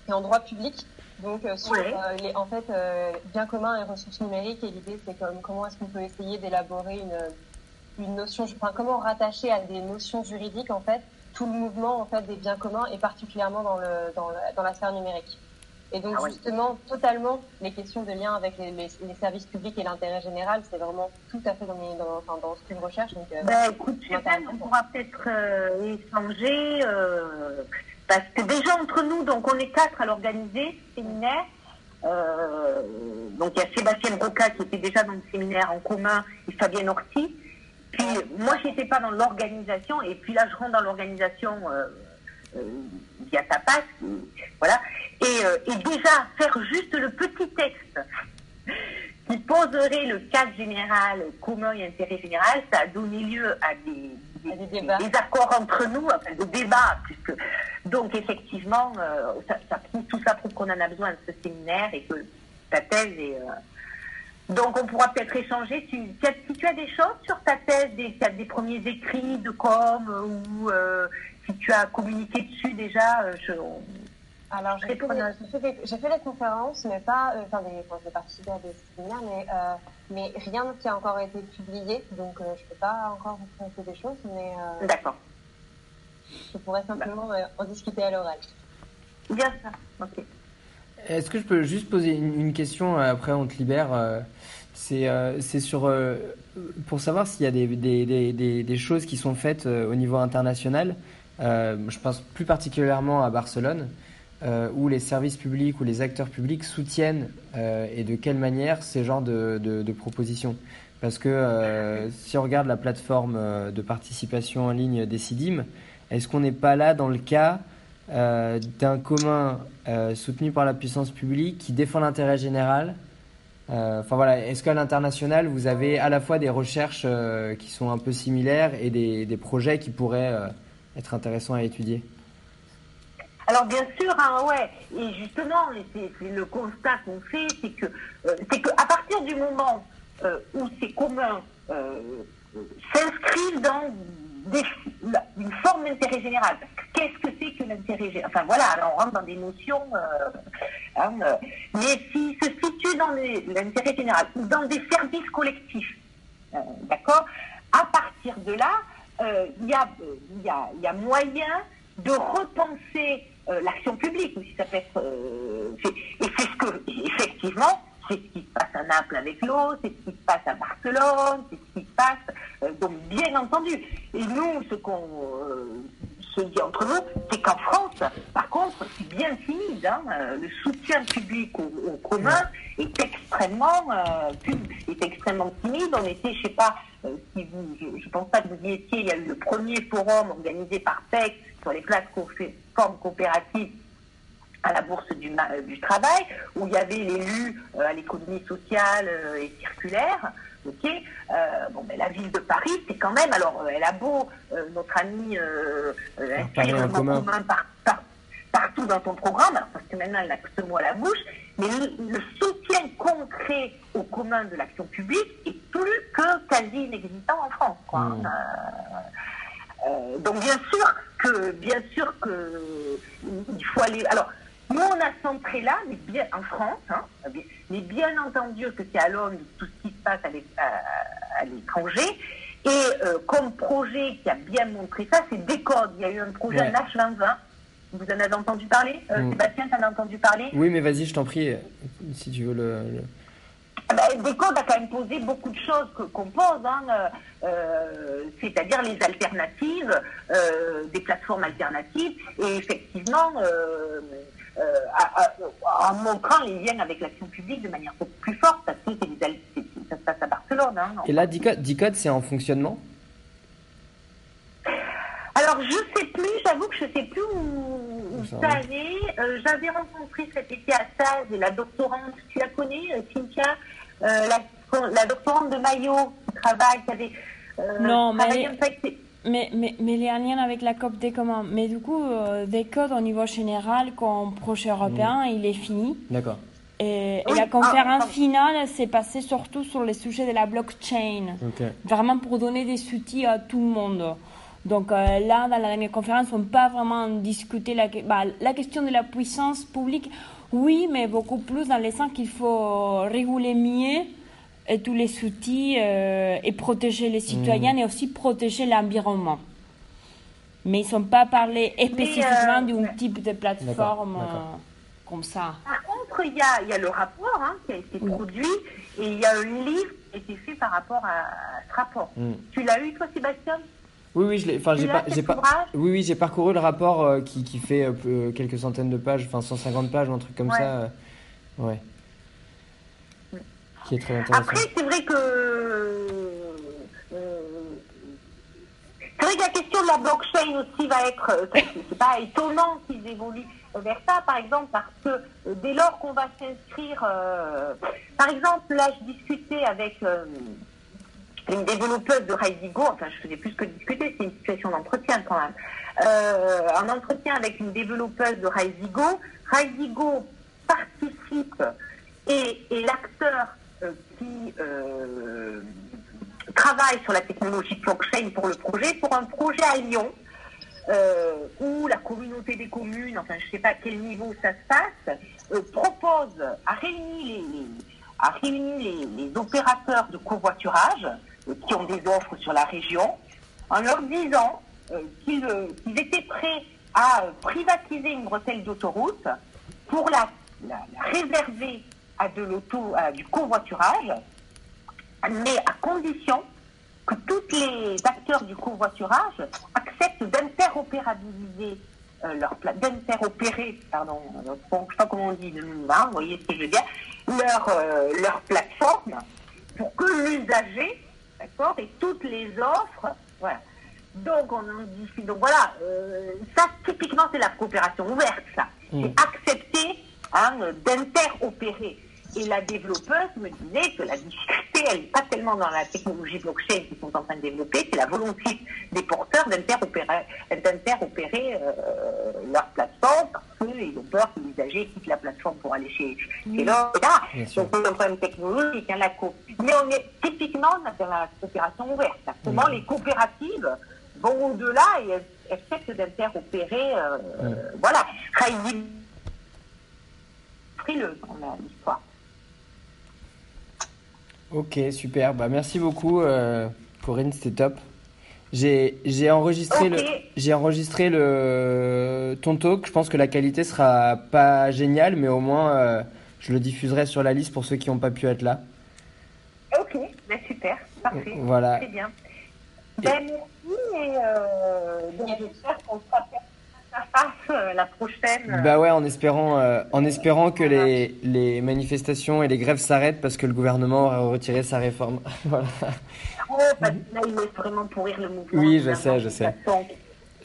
et en droit public. Donc, euh, sur Ouais. euh, les, en fait, euh, biens communs et ressources numériques. Et l'idée, c'est comme, comment est-ce qu'on peut essayer d'élaborer une, une notion, enfin, comment rattacher à des notions juridiques, en fait, tout le mouvement, en fait, des biens communs et particulièrement dans le, dans, le- dans la sphère numérique. Et donc, Ah oui. justement, totalement, les questions de lien avec les, les, les services publics et l'intérêt général, c'est vraiment tout à fait dans, mes, dans, enfin, dans ce que je recherche. Donc, euh, Ben, écoute, on pourra peut-être euh, échanger. Parce que déjà, entre nous, donc on est quatre à l'organiser, ce séminaire. Euh, donc, il y a Sébastien Broca qui était déjà dans le séminaire en commun et Fabienne Orti. Puis, moi, je n'étais pas dans l'organisation. Et puis là, je rentre dans l'organisation euh, euh, via Tapas. Voilà. Et, euh, et déjà, faire juste le petit texte qui poserait le cadre général commun et intérêt général, ça a donné lieu à des, Des accords entre nous, enfin des débats, puisque donc effectivement, euh, ça, ça prouve, tout ça prouve qu'on en a besoin de ce séminaire et que ta thèse est. euh, Donc on pourra peut-être échanger. Si tu as des choses sur ta thèse, des, tu as des premiers écrits de com ou euh, si tu as communiqué dessus déjà, je, Alors, j'ai fait, des- conférences, mais pas, enfin, des, enfin, j'ai participé à des séminaires, mais, mais rien qui a encore été publié, donc euh, je peux pas encore vous présenter des choses, mais euh, D'accord. je pourrais simplement euh, en discuter à l'oral. Bien ça. Ok. Est-ce que je peux juste poser une, une question Après, on te libère. C'est euh, c'est sur euh, pour savoir s'il y a des, des, des, des, des choses qui sont faites euh, au niveau international je pense plus particulièrement à Barcelone, où les services publics ou les acteurs publics soutiennent et de quelle manière ces genres de, propositions. Parce que si on regarde la plateforme de participation en ligne Decidim, est-ce qu'on n'est pas là dans le cas euh, d'un commun euh, soutenu par la puissance publique qui défend l'intérêt général? Euh, Enfin voilà, est-ce qu'à l'international, vous avez à la fois des recherches qui sont un peu similaires et des, projets qui pourraient être intéressants à étudier? Alors bien sûr, hein, ouais, et justement, le constat qu'on fait, c'est que c'est qu'à partir du moment où ces communs s'inscrivent dans une forme d'intérêt général. Qu'est-ce que c'est que l'intérêt général Enfin voilà, alors on rentre dans des notions, euh, hein, euh, mais s'il se situe dans l'intérêt général ou dans des services collectifs, euh, d'accord À partir de là, il y, a, y, a, moyen de repenser l'action publique, si ça peut être, et c'est ce que, effectivement, c'est ce qui se passe à Naples avec l'eau, c'est ce qui se passe à Barcelone, c'est ce qui se passe. Euh, donc, bien entendu. Et nous, ce qu'on euh, se dit entre nous, c'est qu'en France, par contre, c'est bien timide. Hein, euh, le soutien public au, commun est extrêmement, est extrêmement timide. On était, je sais pas, si vous, je, ne pense pas que vous y étiez. Il y a eu le premier forum organisé par PEC sur les plateformes coopératives à la Bourse du, euh, du Travail, où il y avait l'élu euh, à l'économie sociale euh, et circulaire. Ok, bon, ben, la ville de Paris, c'est quand même. Alors, elle a beau, notre ami, inscrire un commun, partout dans son programme, parce que maintenant elle n'a que ce mot à la bouche, mais le, soutien concret au commun de l'action publique est plus que quasi inexistant en France. Quoi. Mmh. Donc bien sûr que, bien sûr que, il faut aller. Alors, nous, on a centré là, mais bien en France, hein, mais bien entendu que c'est à Londres tout ce qui se passe à l'étranger. Et euh, comme projet qui a bien montré ça, c'est Décode. Il y a eu un projet ouais. H2020. Vous en avez entendu parler? Euh, mm. Sébastien, tu en as entendu parler? Oui, mais vas-y, je t'en prie, si tu veux le... Ah ben, Décode a quand même posé beaucoup de choses qu'on pose, hein, euh, c'est-à-dire les alternatives, des plateformes alternatives. Et effectivement, euh, en montrant les liens avec l'action publique de manière beaucoup plus forte, parce que ça se passe à Barcelone. Hein, Et là, DICODE, c'est en fonctionnement? Alors, je sais plus, j'avoue que je sais plus où, ça allait. Euh, j'avais rencontré cet été à Sage la doctorante, tu la connais, euh, Cynthia, la, doctorante de Maillot, qui travaille, qui avait. non, mais. Mais, mais, mais les liens avec la COP des communs. Mais du coup, euh, des codes au niveau général, comme projet européen, il est fini. D'accord. Et, la conférence ah, finale s'est passée surtout sur les sujets de la blockchain. Vraiment pour donner des outils à tout le monde. Donc euh, là, dans la dernière conférence, on n'a pas vraiment discuté la, bah, la question de la puissance publique. Oui, mais beaucoup plus dans le sens qu'il faut réguler mieux et tous les outils euh, et protéger les citoyens mm. et aussi protéger l'environnement. Mais ils ne sont pas parlé spécifiquement euh, d'un type de plateforme euh, comme ça. Par contre, il y a, y a, le rapport hein, qui a été produit et il y a un livre qui a été fait par rapport à, ce rapport. Mm. Tu l'as eu, toi, Sébastien? Oui, oui, je l'ai. Enfin, j'ai pas, j'ai pas. Oui, oui, j'ai parcouru le rapport qui, qui, fait quelques centaines de pages, enfin 150 pages, un truc comme ça. ouais. Après, c'est vrai que. Euh, c'est vrai que la question de la blockchain aussi va être. Euh, c'est pas étonnant qu'ils évoluent vers ça, par exemple, parce que euh, dès lors qu'on va s'inscrire. par exemple, là, je discutais avec une développeuse de Raidigo, enfin je faisais plus que discuter, c'est une situation d'entretien quand même. un entretien avec une développeuse de Raidigo, Raidigo participe et est l'acteur euh, qui euh, travaille sur la technologie blockchain pour le projet, pour un projet à Lyon, euh, où la communauté des communes, enfin je ne sais pas à quel niveau ça se passe, propose à réunir les, à réunir les, opérateurs de covoiturage qui ont des offres sur la région, en leur disant qu'ils étaient prêts à privatiser une bretelle d'autoroute pour la, la réserver à de l'auto, du covoiturage, mais à condition que tous les acteurs du covoiturage acceptent d'interopérabiliser euh, leur d'interopérer, pardon, euh, je sais pas comment on dit, hein, vous voyez ce que je veux dire, leur, euh, leur plateforme pour que l'usager, d'accord, et toutes les offres, voilà. Donc on en discute. Donc voilà, euh, ça typiquement c'est la coopération ouverte, ça. Mm. C'est accepter hein, d'interopérer. Et la développeuse me disait que la difficulté, elle n'est pas tellement dans la technologie blockchain qu'ils sont en train de développer, c'est la volonté des porteurs d'interopérer, d'interopérer euh, leur plateforme parce qu'ils ont peur que l'usager quitte la plateforme pour aller chez, chez l'autre. Donc c'est un problème technologique, hein, la co. Mais on est typiquement dans la coopération ouverte. là. Comment les coopératives vont au-delà et elles acceptent d'interopérer, euh, voilà, Heidi frileux dans la- l'histoire. Ok, super. Bah, merci beaucoup, euh, Corinne, c'était top. J'ai j'ai enregistré le j'ai enregistré le ton talk. Je pense que la qualité sera pas géniale, mais au moins euh, je le diffuserai sur la liste pour ceux qui n'ont pas pu être là. Ok, ben super, parfait. Voilà. Très bien. Ben, merci et euh, donc j'espère qu'on sera euh, la prochaine. Bah ouais, en espérant euh, en espérant que les les manifestations et les grèves s'arrêtent parce que le gouvernement aura retiré sa réforme. voilà. Ouais, parce que là, il laisse vraiment pourrir le mouvement. Oui, je sais, je sais.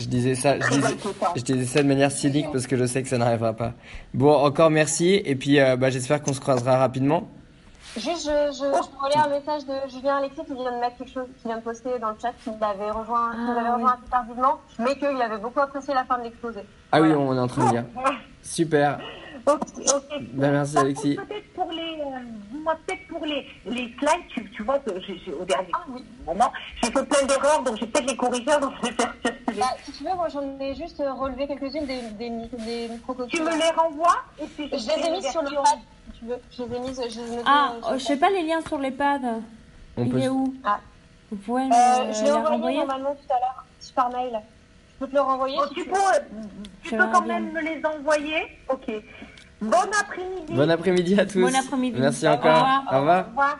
Je disais ça, je disais, inquiétante. je disais ça de manière cynique parce que je sais que ça n'arrivera pas. Bon, encore merci et puis euh, bah, j'espère qu'on se croisera rapidement. Juste, je, je, je relais un message de Julien Alexis qui vient de mettre quelque chose, qui vient de poster dans le chat qu'il avait rejoint, qu'il Ah, avait rejoint assez tardivement, mais qu'il avait beaucoup apprécié la fin de l'exposé. Ah oui, on est en train de lire. Super. Ok, ok. Bah, merci Par Alexis. Peut-être pour les, euh, dis-moi peut-être pour les, les slides, tu, tu vois que j'ai, j'ai- au dernier Ah oui. moment, j'ai fait plein d'erreurs, donc j'ai peut-être les corrigeurs, donc je vais faire circuler. Bah, si tu veux, moi j'en ai juste relevé quelques-unes des, des, des. Tu me les renvoies et puis Je les ai mises sur le pad, tu veux. Je ai mises, je Ah, le je sais pas les liens sur les pads. On Il peut... est où Ah. Vous pouvez me Euh, je l'ai la envoyé renvoyer normalement tout à l'heure, par mail. Je peux te le renvoyer Bon, si tu tu peux, tu peux quand bien. même me les envoyer Ok. Bon après-midi. Bon après-midi à tous. Bon après-midi. Merci Au encore. revoir. Au revoir. Au revoir.